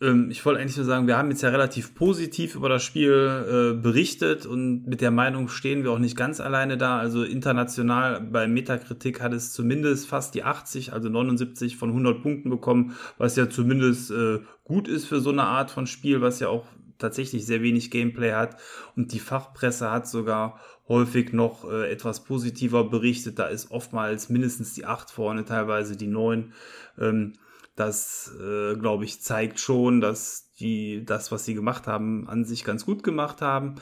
Ähm, ich wollte eigentlich nur sagen, wir haben jetzt ja relativ positiv über das Spiel äh, berichtet und mit der Meinung stehen wir auch nicht ganz alleine da. Also international bei Metakritik hat es zumindest fast die 80, also 79 von 100 Punkten bekommen, was ja zumindest äh, gut ist für so eine Art von Spiel, was ja auch tatsächlich sehr wenig Gameplay hat. Und die Fachpresse hat sogar häufig noch äh, etwas positiver berichtet. Da ist oftmals mindestens die 8 vorne, teilweise die 9. Ähm, das, äh, glaube ich, zeigt schon, dass die das, was sie gemacht haben, an sich ganz gut gemacht haben.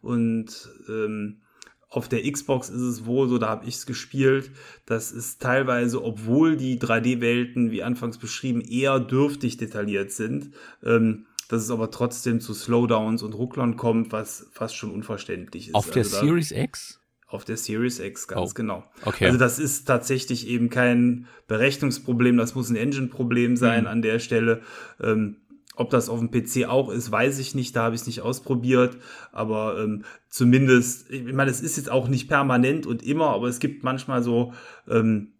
Und ähm, auf der Xbox ist es wohl so, da habe ich es gespielt, dass es teilweise, obwohl die 3D-Welten, wie anfangs beschrieben, eher dürftig detailliert sind, ähm, dass es aber trotzdem zu Slowdowns und Rucklern kommt, was fast schon unverständlich ist. Auf der also Series X? Auf der Series X, ganz oh. genau. Okay. Also das ist tatsächlich eben kein Berechnungsproblem, das muss ein Engine-Problem sein mhm. an der Stelle. Ähm, ob das auf dem PC auch ist, weiß ich nicht, da habe ich es nicht ausprobiert, aber ähm, zumindest, ich meine, es ist jetzt auch nicht permanent und immer, aber es gibt manchmal so ähm,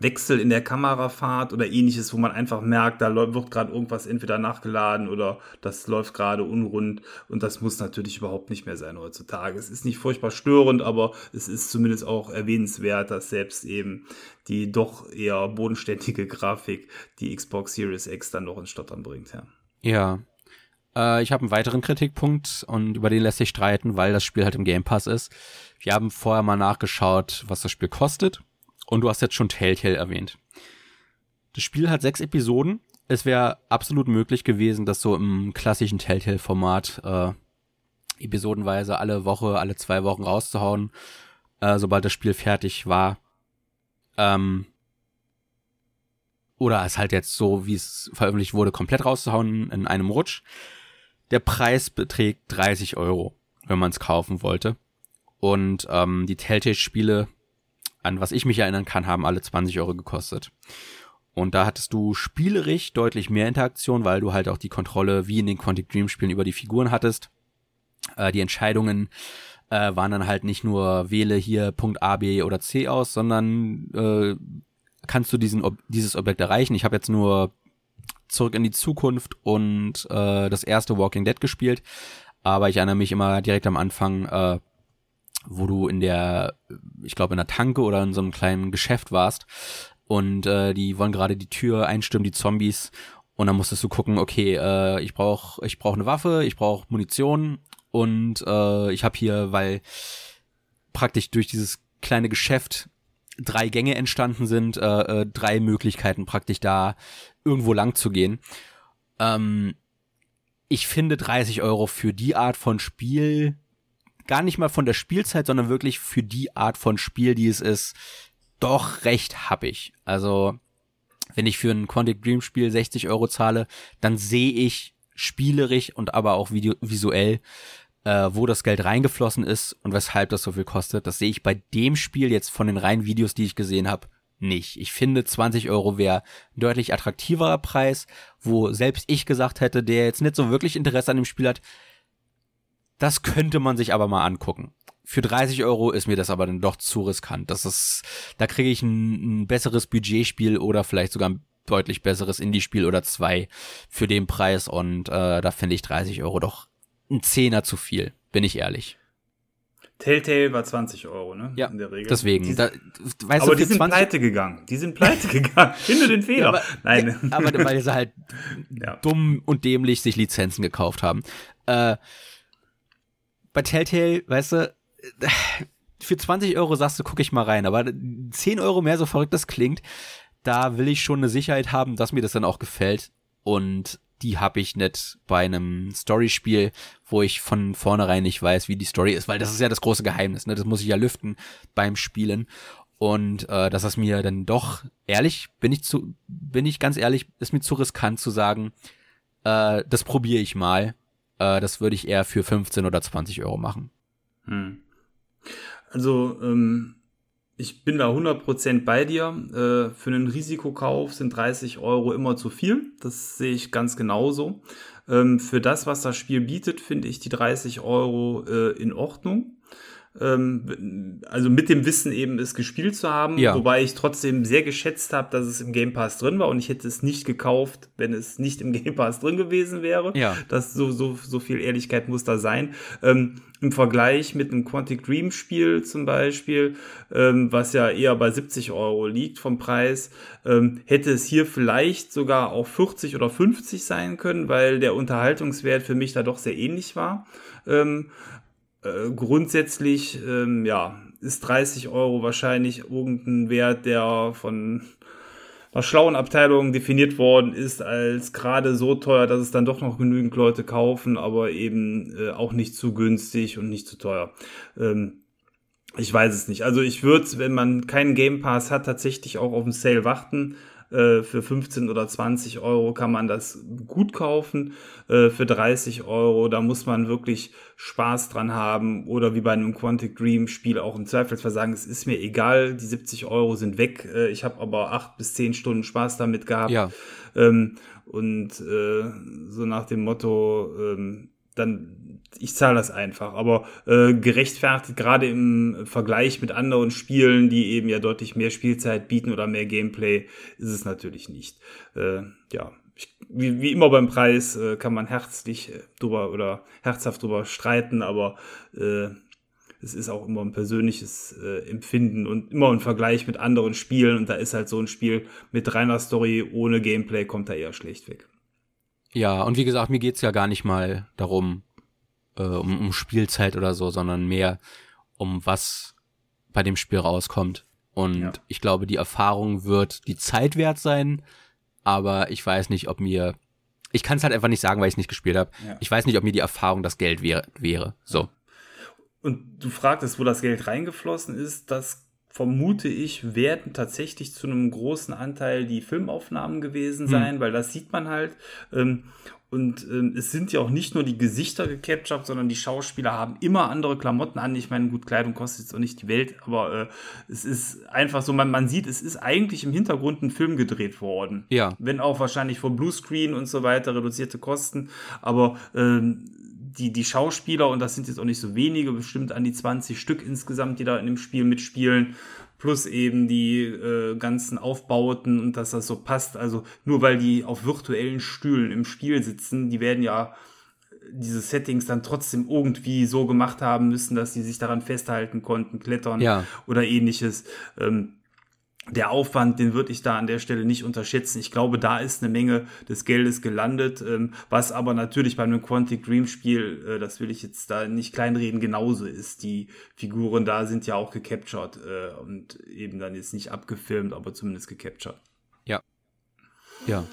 Wechsel in der Kamerafahrt oder ähnliches, wo man einfach merkt, da wird gerade irgendwas entweder nachgeladen oder das läuft gerade unrund und das muss natürlich überhaupt nicht mehr sein heutzutage. Es ist nicht furchtbar störend, aber es ist zumindest auch erwähnenswert, dass selbst eben die doch eher bodenständige Grafik die Xbox Series X dann noch ins Stottern bringt. Ja, ja. Äh, ich habe einen weiteren Kritikpunkt und über den lässt sich streiten, weil das Spiel halt im Game Pass ist. Wir haben vorher mal nachgeschaut, was das Spiel kostet und du hast jetzt schon Telltale erwähnt. Das Spiel hat sechs Episoden es wäre absolut möglich gewesen, das so im klassischen Telltale-Format äh, episodenweise alle Woche, alle zwei Wochen rauszuhauen, äh, sobald das Spiel fertig war. Ähm, oder es halt jetzt so, wie es veröffentlicht wurde, komplett rauszuhauen in einem Rutsch. Der Preis beträgt 30 Euro, wenn man es kaufen wollte. Und ähm, die Telltale-Spiele, an was ich mich erinnern kann, haben alle 20 Euro gekostet. Und da hattest du spielerisch deutlich mehr Interaktion, weil du halt auch die Kontrolle wie in den Quantic Dream Spielen über die Figuren hattest. Äh, die Entscheidungen äh, waren dann halt nicht nur wähle hier Punkt A, B oder C aus, sondern äh, kannst du diesen Ob dieses Objekt erreichen. Ich habe jetzt nur zurück in die Zukunft und äh, das erste Walking Dead gespielt, aber ich erinnere mich immer direkt am Anfang, äh, wo du in der, ich glaube in der Tanke oder in so einem kleinen Geschäft warst. Und äh, die wollen gerade die Tür einstürmen, die Zombies. Und dann musstest du gucken, okay, äh, ich brauche ich brauch eine Waffe, ich brauche Munition. Und äh, ich habe hier, weil praktisch durch dieses kleine Geschäft drei Gänge entstanden sind, äh, äh, drei Möglichkeiten praktisch da irgendwo lang zu gehen. Ähm, ich finde 30 Euro für die Art von Spiel, gar nicht mal von der Spielzeit, sondern wirklich für die Art von Spiel, die es ist, doch recht happig. Also, wenn ich für ein Quantic Dream Spiel 60 Euro zahle, dann sehe ich spielerisch und aber auch video visuell, äh, wo das Geld reingeflossen ist und weshalb das so viel kostet. Das sehe ich bei dem Spiel jetzt von den reinen Videos, die ich gesehen habe, nicht. Ich finde 20 Euro wäre ein deutlich attraktiverer Preis, wo selbst ich gesagt hätte, der jetzt nicht so wirklich Interesse an dem Spiel hat. Das könnte man sich aber mal angucken. Für 30 Euro ist mir das aber dann doch zu riskant. Das ist, da kriege ich ein, ein besseres Budgetspiel oder vielleicht sogar ein deutlich besseres Indie-Spiel oder zwei für den Preis und äh, da finde ich 30 Euro doch ein Zehner zu viel, bin ich ehrlich. Telltale war 20 Euro, ne? Ja, in der Regel. Deswegen. Die, da, weißt aber du, die sind 20... pleite gegangen. Die sind pleite gegangen. Finde den Fehler. Ja, aber, Nein. Ja, aber weil sie halt ja. dumm und dämlich sich Lizenzen gekauft haben. Äh, bei Telltale, weißt du, für 20 Euro sagst du, guck ich mal rein, aber 10 Euro mehr, so verrückt das klingt, da will ich schon eine Sicherheit haben, dass mir das dann auch gefällt. Und die habe ich nicht bei einem Storyspiel, wo ich von vornherein nicht weiß, wie die Story ist, weil das ist ja das große Geheimnis, ne? Das muss ich ja lüften beim Spielen. Und äh, dass es mir dann doch, ehrlich, bin ich zu, bin ich ganz ehrlich, ist mir zu riskant zu sagen, äh, das probiere ich mal. Äh, das würde ich eher für 15 oder 20 Euro machen. Hm. Also, ähm, ich bin da 100% bei dir. Äh, für einen Risikokauf sind 30 Euro immer zu viel. Das sehe ich ganz genauso. Ähm, für das, was das Spiel bietet, finde ich die 30 Euro äh, in Ordnung. Ähm, also mit dem Wissen eben es gespielt zu haben, ja. wobei ich trotzdem sehr geschätzt habe, dass es im Game Pass drin war und ich hätte es nicht gekauft, wenn es nicht im Game Pass drin gewesen wäre. Ja. Das so so so viel Ehrlichkeit muss da sein. Ähm, Im Vergleich mit einem Quantic Dream Spiel zum Beispiel, ähm, was ja eher bei 70 Euro liegt vom Preis, ähm, hätte es hier vielleicht sogar auch 40 oder 50 sein können, weil der Unterhaltungswert für mich da doch sehr ähnlich war. Äh, grundsätzlich, ähm, ja, ist 30 Euro wahrscheinlich irgendein Wert, der von einer schlauen Abteilung definiert worden ist als gerade so teuer, dass es dann doch noch genügend Leute kaufen, aber eben äh, auch nicht zu günstig und nicht zu teuer. Ähm, ich weiß es nicht. Also ich würde, wenn man keinen Game Pass hat, tatsächlich auch auf den Sale warten. Äh, für 15 oder 20 Euro kann man das gut kaufen. Äh, für 30 Euro, da muss man wirklich Spaß dran haben. Oder wie bei einem Quantic Dream Spiel auch im Zweifelsfall sagen, es ist mir egal, die 70 Euro sind weg. Äh, ich habe aber acht bis zehn Stunden Spaß damit gehabt. Ja. Ähm, und äh, so nach dem Motto, ähm, dann ich zahle das einfach. Aber äh, gerechtfertigt, gerade im Vergleich mit anderen Spielen, die eben ja deutlich mehr Spielzeit bieten oder mehr Gameplay, ist es natürlich nicht. Äh, ja, ich, wie, wie immer beim Preis äh, kann man herzlich äh, drüber oder herzhaft drüber streiten, aber äh, es ist auch immer ein persönliches äh, Empfinden und immer ein Vergleich mit anderen Spielen und da ist halt so ein Spiel mit reiner Story ohne Gameplay kommt da eher schlecht weg. Ja, und wie gesagt, mir geht's ja gar nicht mal darum, äh, um, um Spielzeit oder so, sondern mehr um was bei dem Spiel rauskommt. Und ja. ich glaube, die Erfahrung wird die Zeit wert sein, aber ich weiß nicht, ob mir ich kann es halt einfach nicht sagen, weil ich es nicht gespielt habe. Ja. Ich weiß nicht, ob mir die Erfahrung das Geld wäre. wäre. So. Und du fragtest, wo das Geld reingeflossen ist. Das vermute ich, werden tatsächlich zu einem großen Anteil die Filmaufnahmen gewesen hm. sein, hm. weil das sieht man halt. Ähm, und ähm, es sind ja auch nicht nur die Gesichter gecaptured, sondern die Schauspieler haben immer andere Klamotten an. Ich meine, gut, Kleidung kostet jetzt auch nicht die Welt, aber äh, es ist einfach so, man, man sieht, es ist eigentlich im Hintergrund ein Film gedreht worden. Ja. Wenn auch wahrscheinlich vor Bluescreen und so weiter, reduzierte Kosten. Aber ähm, die, die Schauspieler, und das sind jetzt auch nicht so wenige, bestimmt an die 20 Stück insgesamt, die da in dem Spiel mitspielen, plus eben die äh, ganzen Aufbauten und dass das so passt. Also nur weil die auf virtuellen Stühlen im Spiel sitzen, die werden ja diese Settings dann trotzdem irgendwie so gemacht haben müssen, dass sie sich daran festhalten konnten, klettern ja. oder ähnliches. Ähm, der Aufwand, den würde ich da an der Stelle nicht unterschätzen. Ich glaube, da ist eine Menge des Geldes gelandet, ähm, was aber natürlich bei einem Quantic Dream Spiel, äh, das will ich jetzt da nicht kleinreden, genauso ist. Die Figuren da sind ja auch gecaptured äh, und eben dann jetzt nicht abgefilmt, aber zumindest gecaptured. Ja. Ja.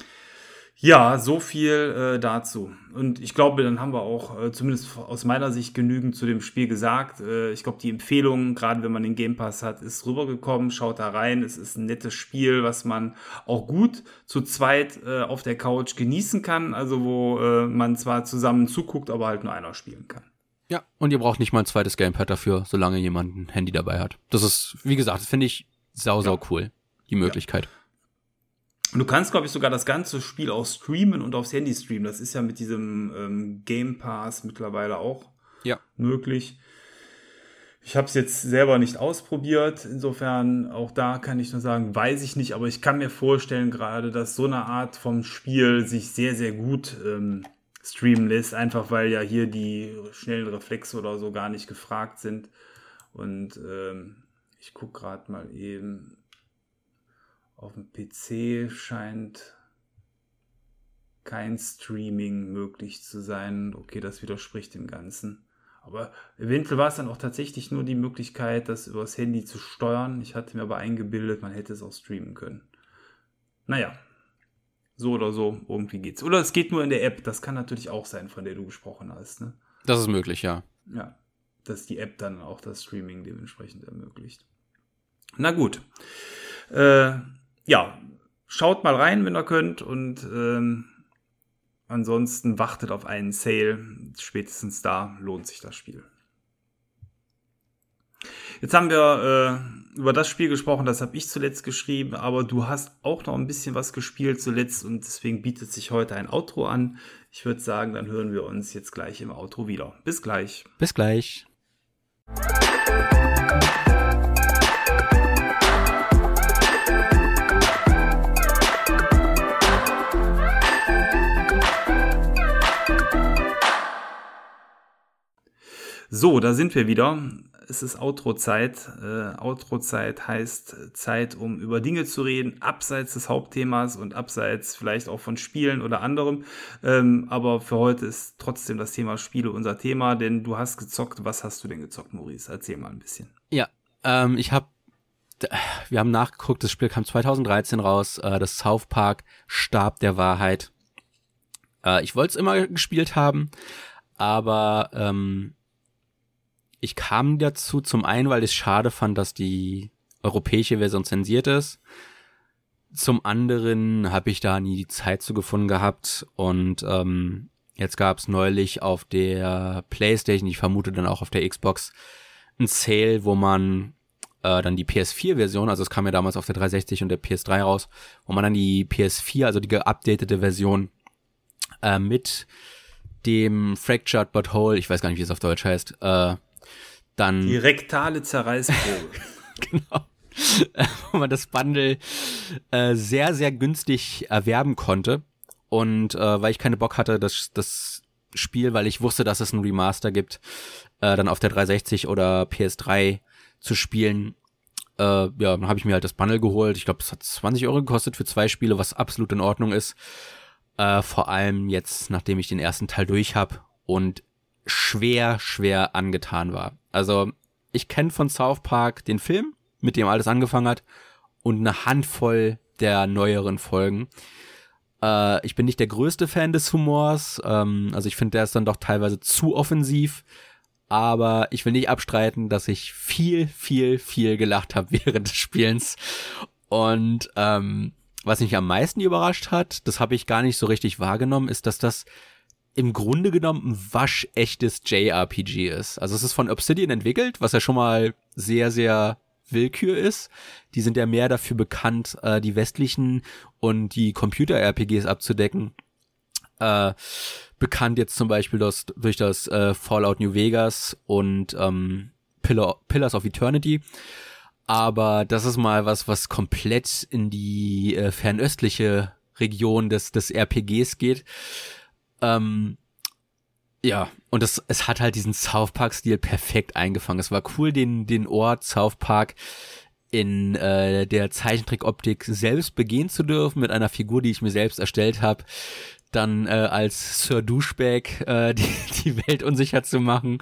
Ja, so viel äh, dazu. Und ich glaube, dann haben wir auch äh, zumindest aus meiner Sicht genügend zu dem Spiel gesagt. Äh, ich glaube, die Empfehlung, gerade wenn man den Game Pass hat, ist rübergekommen. Schaut da rein. Es ist ein nettes Spiel, was man auch gut zu zweit äh, auf der Couch genießen kann. Also wo äh, man zwar zusammen zuguckt, aber halt nur einer spielen kann. Ja, und ihr braucht nicht mal ein zweites Gamepad dafür, solange jemand ein Handy dabei hat. Das ist, wie gesagt, das finde ich sau, sau cool, die Möglichkeit. Ja. Und du kannst, glaube ich, sogar das ganze Spiel auch streamen und aufs Handy streamen. Das ist ja mit diesem ähm, Game Pass mittlerweile auch ja. möglich. Ich habe es jetzt selber nicht ausprobiert. Insofern, auch da kann ich nur sagen, weiß ich nicht. Aber ich kann mir vorstellen gerade, dass so eine Art vom Spiel sich sehr, sehr gut ähm, streamen lässt. Einfach weil ja hier die schnellen Reflexe oder so gar nicht gefragt sind. Und ähm, ich gucke gerade mal eben. Auf dem PC scheint kein Streaming möglich zu sein. Okay, das widerspricht dem Ganzen. Aber eventuell war es dann auch tatsächlich nur die Möglichkeit, das übers Handy zu steuern. Ich hatte mir aber eingebildet, man hätte es auch streamen können. Naja, so oder so, irgendwie geht's. Oder es geht nur in der App. Das kann natürlich auch sein, von der du gesprochen hast. Ne? Das ist möglich, ja. Ja, dass die App dann auch das Streaming dementsprechend ermöglicht. Na gut. Äh, ja, schaut mal rein, wenn ihr könnt und ähm, ansonsten wartet auf einen Sale. Spätestens da lohnt sich das Spiel. Jetzt haben wir äh, über das Spiel gesprochen, das habe ich zuletzt geschrieben, aber du hast auch noch ein bisschen was gespielt zuletzt und deswegen bietet sich heute ein Outro an. Ich würde sagen, dann hören wir uns jetzt gleich im Outro wieder. Bis gleich. Bis gleich. So, da sind wir wieder. Es ist Outro-Zeit. Äh, Outro-Zeit heißt Zeit, um über Dinge zu reden, abseits des Hauptthemas und abseits vielleicht auch von Spielen oder anderem. Ähm, aber für heute ist trotzdem das Thema Spiele unser Thema, denn du hast gezockt. Was hast du denn gezockt, Maurice? Erzähl mal ein bisschen. Ja, ähm, ich habe wir haben nachgeguckt, das Spiel kam 2013 raus, äh, das South Park Stab der Wahrheit. Äh, ich wollte es immer gespielt haben, aber ähm, ich kam dazu zum einen, weil ich es schade fand, dass die europäische Version zensiert ist. Zum anderen habe ich da nie die Zeit zu gefunden gehabt und ähm, jetzt gab es neulich auf der PlayStation, ich vermute dann auch auf der Xbox, ein Sale, wo man äh, dann die PS4-Version, also es kam ja damals auf der 360 und der PS3 raus, wo man dann die PS4, also die geupdatete Version äh, mit dem Fractured But Whole, ich weiß gar nicht, wie es auf Deutsch heißt, äh, dann. Die rektale Zerreißprobe. genau. Wo man das Bundle äh, sehr, sehr günstig erwerben konnte. Und äh, weil ich keine Bock hatte, das, das Spiel, weil ich wusste, dass es ein Remaster gibt, äh, dann auf der 360 oder PS3 zu spielen, äh, ja, dann habe ich mir halt das Bundle geholt. Ich glaube, es hat 20 Euro gekostet für zwei Spiele, was absolut in Ordnung ist. Äh, vor allem jetzt, nachdem ich den ersten Teil durch habe und schwer, schwer angetan war. Also ich kenne von South Park den Film, mit dem alles angefangen hat, und eine Handvoll der neueren Folgen. Äh, ich bin nicht der größte Fan des Humors. Ähm, also ich finde, der ist dann doch teilweise zu offensiv. Aber ich will nicht abstreiten, dass ich viel, viel, viel gelacht habe während des Spielens. Und ähm, was mich am meisten überrascht hat, das habe ich gar nicht so richtig wahrgenommen, ist, dass das im Grunde genommen ein waschechtes JRPG ist. Also es ist von Obsidian entwickelt, was ja schon mal sehr, sehr Willkür ist. Die sind ja mehr dafür bekannt, äh, die westlichen und die Computer-RPGs abzudecken. Äh, bekannt jetzt zum Beispiel das, durch das äh, Fallout New Vegas und ähm, Pillar, Pillars of Eternity. Aber das ist mal was, was komplett in die äh, fernöstliche Region des, des RPGs geht. Ähm, ja, und es, es hat halt diesen South Park-Stil perfekt eingefangen. Es war cool, den, den Ort South Park in äh, der Zeichentrickoptik selbst begehen zu dürfen mit einer Figur, die ich mir selbst erstellt habe. Dann äh, als Sir Douchebag äh, die, die Welt unsicher zu machen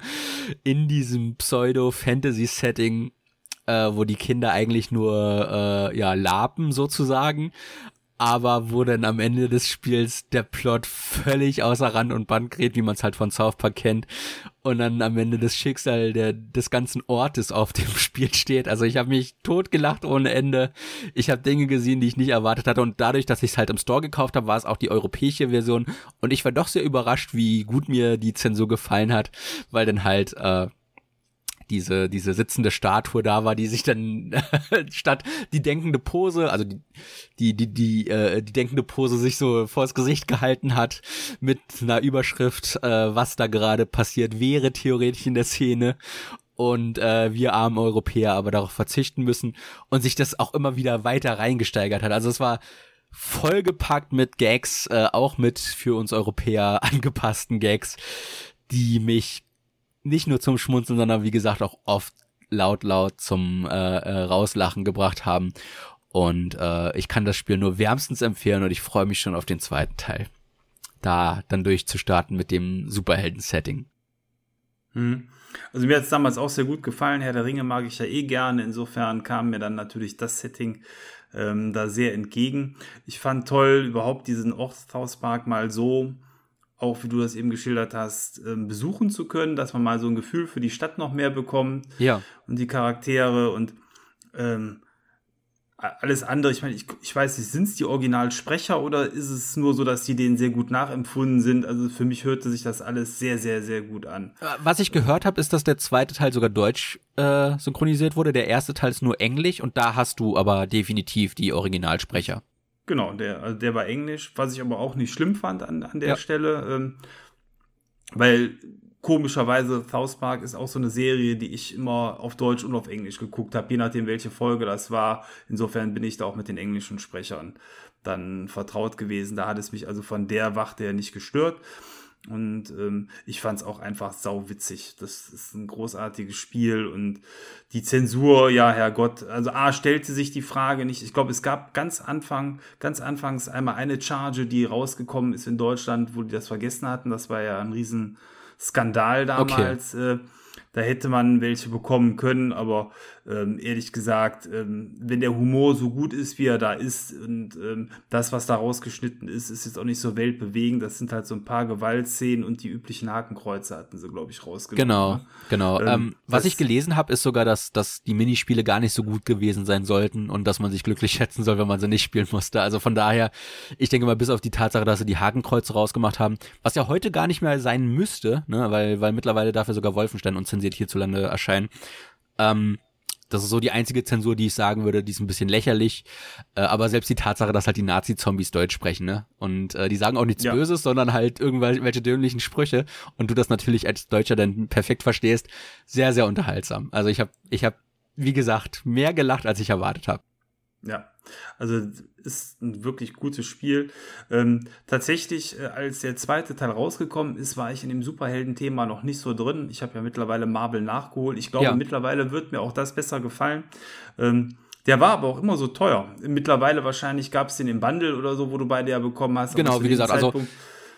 in diesem Pseudo-Fantasy-Setting äh, wo die Kinder eigentlich nur äh, ja lapen sozusagen, aber wo dann am Ende des Spiels der Plot völlig außer Rand und Band gerät, wie man es halt von South Park kennt, und dann am Ende das Schicksal der, des ganzen Ortes auf dem Spiel steht. Also ich habe mich totgelacht ohne Ende. Ich habe Dinge gesehen, die ich nicht erwartet hatte, und dadurch, dass ich es halt im Store gekauft habe, war es auch die europäische Version, und ich war doch sehr überrascht, wie gut mir die Zensur gefallen hat, weil dann halt äh, diese, diese sitzende Statue da war, die sich dann statt die denkende Pose, also die, die, die, die, äh, die denkende Pose sich so vors Gesicht gehalten hat mit einer Überschrift, äh, was da gerade passiert wäre, theoretisch in der Szene. Und äh, wir armen Europäer aber darauf verzichten müssen und sich das auch immer wieder weiter reingesteigert hat. Also es war vollgepackt mit Gags, äh, auch mit für uns Europäer angepassten Gags, die mich nicht nur zum Schmunzeln, sondern wie gesagt auch oft laut laut zum äh, äh, Rauslachen gebracht haben. Und äh, ich kann das Spiel nur wärmstens empfehlen und ich freue mich schon auf den zweiten Teil. Da dann durchzustarten mit dem Superhelden-Setting. Hm. Also mir hat es damals auch sehr gut gefallen. Herr der Ringe mag ich ja eh gerne. Insofern kam mir dann natürlich das Setting ähm, da sehr entgegen. Ich fand toll, überhaupt diesen Ortshauspark mal so auch wie du das eben geschildert hast, ähm, besuchen zu können, dass man mal so ein Gefühl für die Stadt noch mehr bekommt ja. und die Charaktere und ähm, alles andere. Ich meine, ich, ich weiß nicht, sind es die Originalsprecher oder ist es nur so, dass die denen sehr gut nachempfunden sind? Also für mich hörte sich das alles sehr, sehr, sehr gut an. Äh, was ich gehört habe, ist, dass der zweite Teil sogar deutsch äh, synchronisiert wurde. Der erste Teil ist nur englisch und da hast du aber definitiv die Originalsprecher. Genau, der, also der war Englisch, was ich aber auch nicht schlimm fand an, an der ja. Stelle, ähm, weil komischerweise South Park ist auch so eine Serie, die ich immer auf Deutsch und auf Englisch geguckt habe, je nachdem welche Folge das war. Insofern bin ich da auch mit den englischen Sprechern dann vertraut gewesen. Da hat es mich also von der Wachte her nicht gestört. Und ähm, ich fand es auch einfach sau witzig. Das ist ein großartiges Spiel und die Zensur, ja, Herrgott. Also A stellte sich die Frage nicht. Ich glaube, es gab ganz Anfang, ganz anfangs einmal eine Charge, die rausgekommen ist in Deutschland, wo die das vergessen hatten. Das war ja ein Riesenskandal damals. Okay. Äh, da hätte man welche bekommen können, aber ähm, ehrlich gesagt, ähm, wenn der Humor so gut ist, wie er da ist und ähm, das, was da rausgeschnitten ist, ist jetzt auch nicht so weltbewegend. Das sind halt so ein paar Gewaltszenen und die üblichen Hakenkreuze hatten sie, glaube ich, rausgenommen. Genau, ne? genau. Ähm, ähm, was ich gelesen habe, ist sogar, dass, dass die Minispiele gar nicht so gut gewesen sein sollten und dass man sich glücklich schätzen soll, wenn man sie nicht spielen musste. Also von daher, ich denke mal, bis auf die Tatsache, dass sie die Hakenkreuze rausgemacht haben, was ja heute gar nicht mehr sein müsste, ne, weil, weil mittlerweile dafür sogar Wolfenstein unzensiert hierzulande erscheinen. Ähm, das ist so die einzige Zensur, die ich sagen würde, die ist ein bisschen lächerlich. Äh, aber selbst die Tatsache, dass halt die Nazi-Zombies Deutsch sprechen, ne? Und äh, die sagen auch nichts ja. Böses, sondern halt irgendwelche dämlichen Sprüche. Und du das natürlich als Deutscher dann perfekt verstehst. Sehr, sehr unterhaltsam. Also ich habe, ich habe, wie gesagt, mehr gelacht, als ich erwartet habe. Ja, also ist ein wirklich gutes Spiel. Ähm, tatsächlich, äh, als der zweite Teil rausgekommen ist, war ich in dem Superhelden-Thema noch nicht so drin. Ich habe ja mittlerweile Marvel nachgeholt. Ich glaube, ja. mittlerweile wird mir auch das besser gefallen. Ähm, der war aber auch immer so teuer. Mittlerweile wahrscheinlich gab es den im Bundle oder so, wo du beide ja bekommen hast. Genau, wie gesagt, also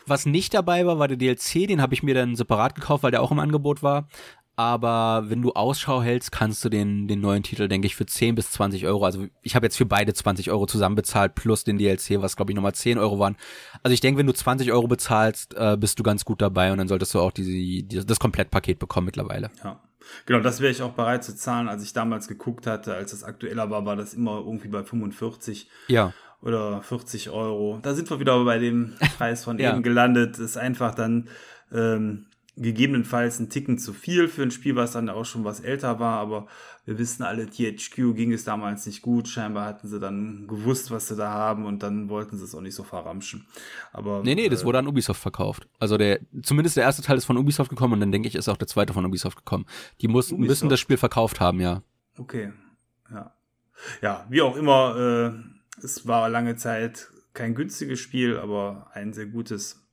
was nicht dabei war, war der DLC, den habe ich mir dann separat gekauft, weil der auch im Angebot war. Aber wenn du Ausschau hältst, kannst du den, den neuen Titel, denke ich, für 10 bis 20 Euro, also ich habe jetzt für beide 20 Euro zusammen bezahlt, plus den DLC, was glaube ich nochmal 10 Euro waren. Also ich denke, wenn du 20 Euro bezahlst, äh, bist du ganz gut dabei und dann solltest du auch diese, die, das Komplettpaket bekommen mittlerweile. Ja. Genau, das wäre ich auch bereit zu zahlen. Als ich damals geguckt hatte, als es aktueller war, war das immer irgendwie bei 45 ja. oder 40 Euro. Da sind wir wieder bei dem Preis von ja. eben gelandet. Das ist einfach dann ähm, gegebenenfalls ein Ticken zu viel für ein Spiel, was dann auch schon was älter war, aber wir wissen alle, THQ ging es damals nicht gut. Scheinbar hatten sie dann gewusst, was sie da haben und dann wollten sie es auch nicht so verramschen. Aber Nee, nee, das äh, wurde an Ubisoft verkauft. Also der zumindest der erste Teil ist von Ubisoft gekommen und dann denke ich, ist auch der zweite von Ubisoft gekommen. Die mussten Ubisoft. müssen das Spiel verkauft haben, ja. Okay. Ja. Ja, wie auch immer, äh, es war lange Zeit kein günstiges Spiel, aber ein sehr gutes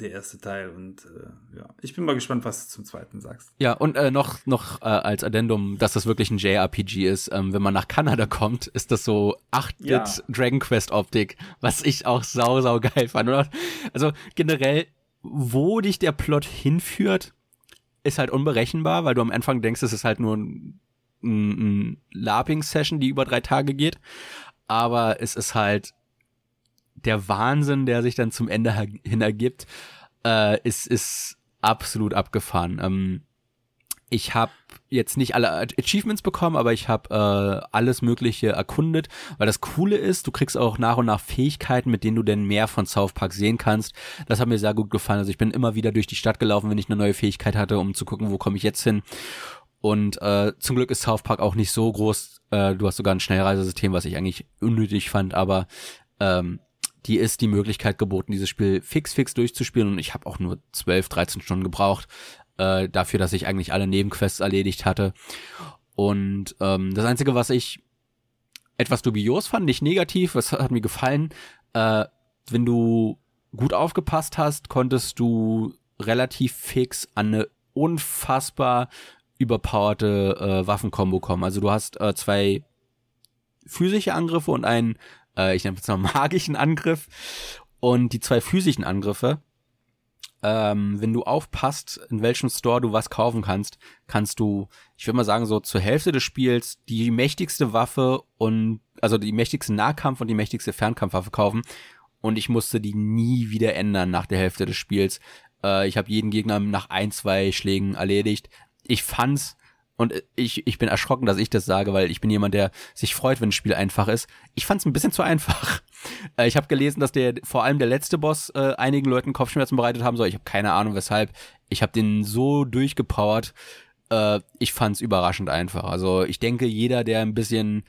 der erste Teil und äh, ja, ich bin mal gespannt, was du zum zweiten sagst. Ja, und äh, noch, noch äh, als Addendum, dass das wirklich ein JRPG ist. Ähm, wenn man nach Kanada kommt, ist das so 8-Bit ja. Dragon Quest Optik, was ich auch sau, sau geil fand. Oder? Also generell, wo dich der Plot hinführt, ist halt unberechenbar, weil du am Anfang denkst, es ist halt nur ein, ein, ein LARPing-Session, die über drei Tage geht. Aber es ist halt der Wahnsinn, der sich dann zum Ende hin ergibt, äh, ist, ist absolut abgefahren. Ähm, ich habe jetzt nicht alle Achievements bekommen, aber ich habe äh, alles Mögliche erkundet, weil das Coole ist, du kriegst auch nach und nach Fähigkeiten, mit denen du denn mehr von South Park sehen kannst. Das hat mir sehr gut gefallen. Also ich bin immer wieder durch die Stadt gelaufen, wenn ich eine neue Fähigkeit hatte, um zu gucken, wo komme ich jetzt hin. Und äh, zum Glück ist South Park auch nicht so groß. Äh, du hast sogar ein Schnellreisesystem, was ich eigentlich unnötig fand, aber ähm, die ist die Möglichkeit geboten, dieses Spiel fix, fix durchzuspielen. Und ich habe auch nur 12, 13 Stunden gebraucht, äh, dafür, dass ich eigentlich alle Nebenquests erledigt hatte. Und ähm, das Einzige, was ich etwas dubios fand, nicht negativ, was hat mir gefallen, äh, wenn du gut aufgepasst hast, konntest du relativ fix an eine unfassbar überpowerte äh, Waffenkombo kommen. Also du hast äh, zwei physische Angriffe und einen äh, ich nenne es mal magischen Angriff und die zwei physischen Angriffe. Ähm, wenn du aufpasst, in welchem Store du was kaufen kannst, kannst du, ich würde mal sagen, so zur Hälfte des Spiels die mächtigste Waffe und also die mächtigste Nahkampf und die mächtigste Fernkampfwaffe kaufen. Und ich musste die nie wieder ändern nach der Hälfte des Spiels. Äh, ich habe jeden Gegner nach ein, zwei Schlägen erledigt. Ich fand's und ich, ich bin erschrocken, dass ich das sage, weil ich bin jemand, der sich freut, wenn ein Spiel einfach ist. Ich fand es ein bisschen zu einfach. Äh, ich habe gelesen, dass der vor allem der letzte Boss äh, einigen Leuten Kopfschmerzen bereitet haben soll. Ich habe keine Ahnung weshalb. Ich habe den so durchgepowert. Äh, ich fand es überraschend einfach. Also ich denke, jeder, der ein bisschen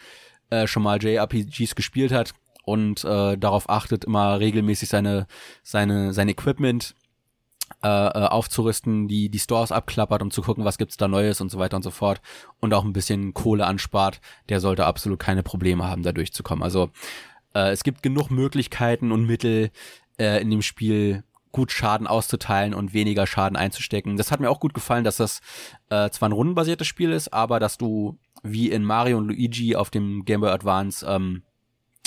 äh, schon mal JRPGs gespielt hat und äh, darauf achtet, immer regelmäßig seine seine sein Equipment äh, aufzurüsten, die die Stores abklappert, um zu gucken, was gibt's da Neues und so weiter und so fort und auch ein bisschen Kohle anspart, der sollte absolut keine Probleme haben, da durchzukommen. Also äh, es gibt genug Möglichkeiten und Mittel äh, in dem Spiel gut Schaden auszuteilen und weniger Schaden einzustecken. Das hat mir auch gut gefallen, dass das äh, zwar ein rundenbasiertes Spiel ist, aber dass du wie in Mario und Luigi auf dem Game Boy Advance ähm,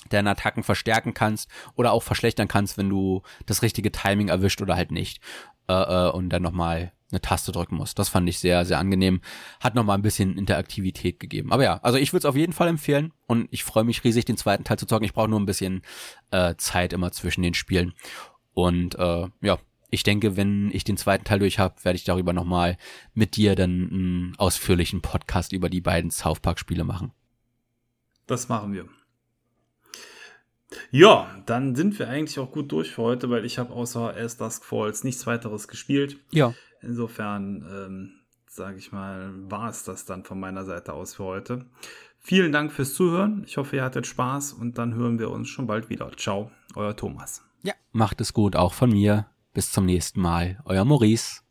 deine Attacken verstärken kannst oder auch verschlechtern kannst, wenn du das richtige Timing erwischt oder halt nicht äh, äh, und dann nochmal eine Taste drücken muss. Das fand ich sehr, sehr angenehm. Hat nochmal ein bisschen Interaktivität gegeben. Aber ja, also ich würde es auf jeden Fall empfehlen und ich freue mich riesig, den zweiten Teil zu zocken. Ich brauche nur ein bisschen äh, Zeit immer zwischen den Spielen. Und äh, ja, ich denke, wenn ich den zweiten Teil durch habe, werde ich darüber nochmal mit dir dann einen ausführlichen Podcast über die beiden South Park-Spiele machen. Das machen wir. Ja, dann sind wir eigentlich auch gut durch für heute, weil ich habe außer As Dusk Falls nichts weiteres gespielt. Ja. Insofern, ähm, sage ich mal, war es das dann von meiner Seite aus für heute. Vielen Dank fürs Zuhören. Ich hoffe, ihr hattet Spaß und dann hören wir uns schon bald wieder. Ciao, euer Thomas. Ja, macht es gut, auch von mir. Bis zum nächsten Mal. Euer Maurice.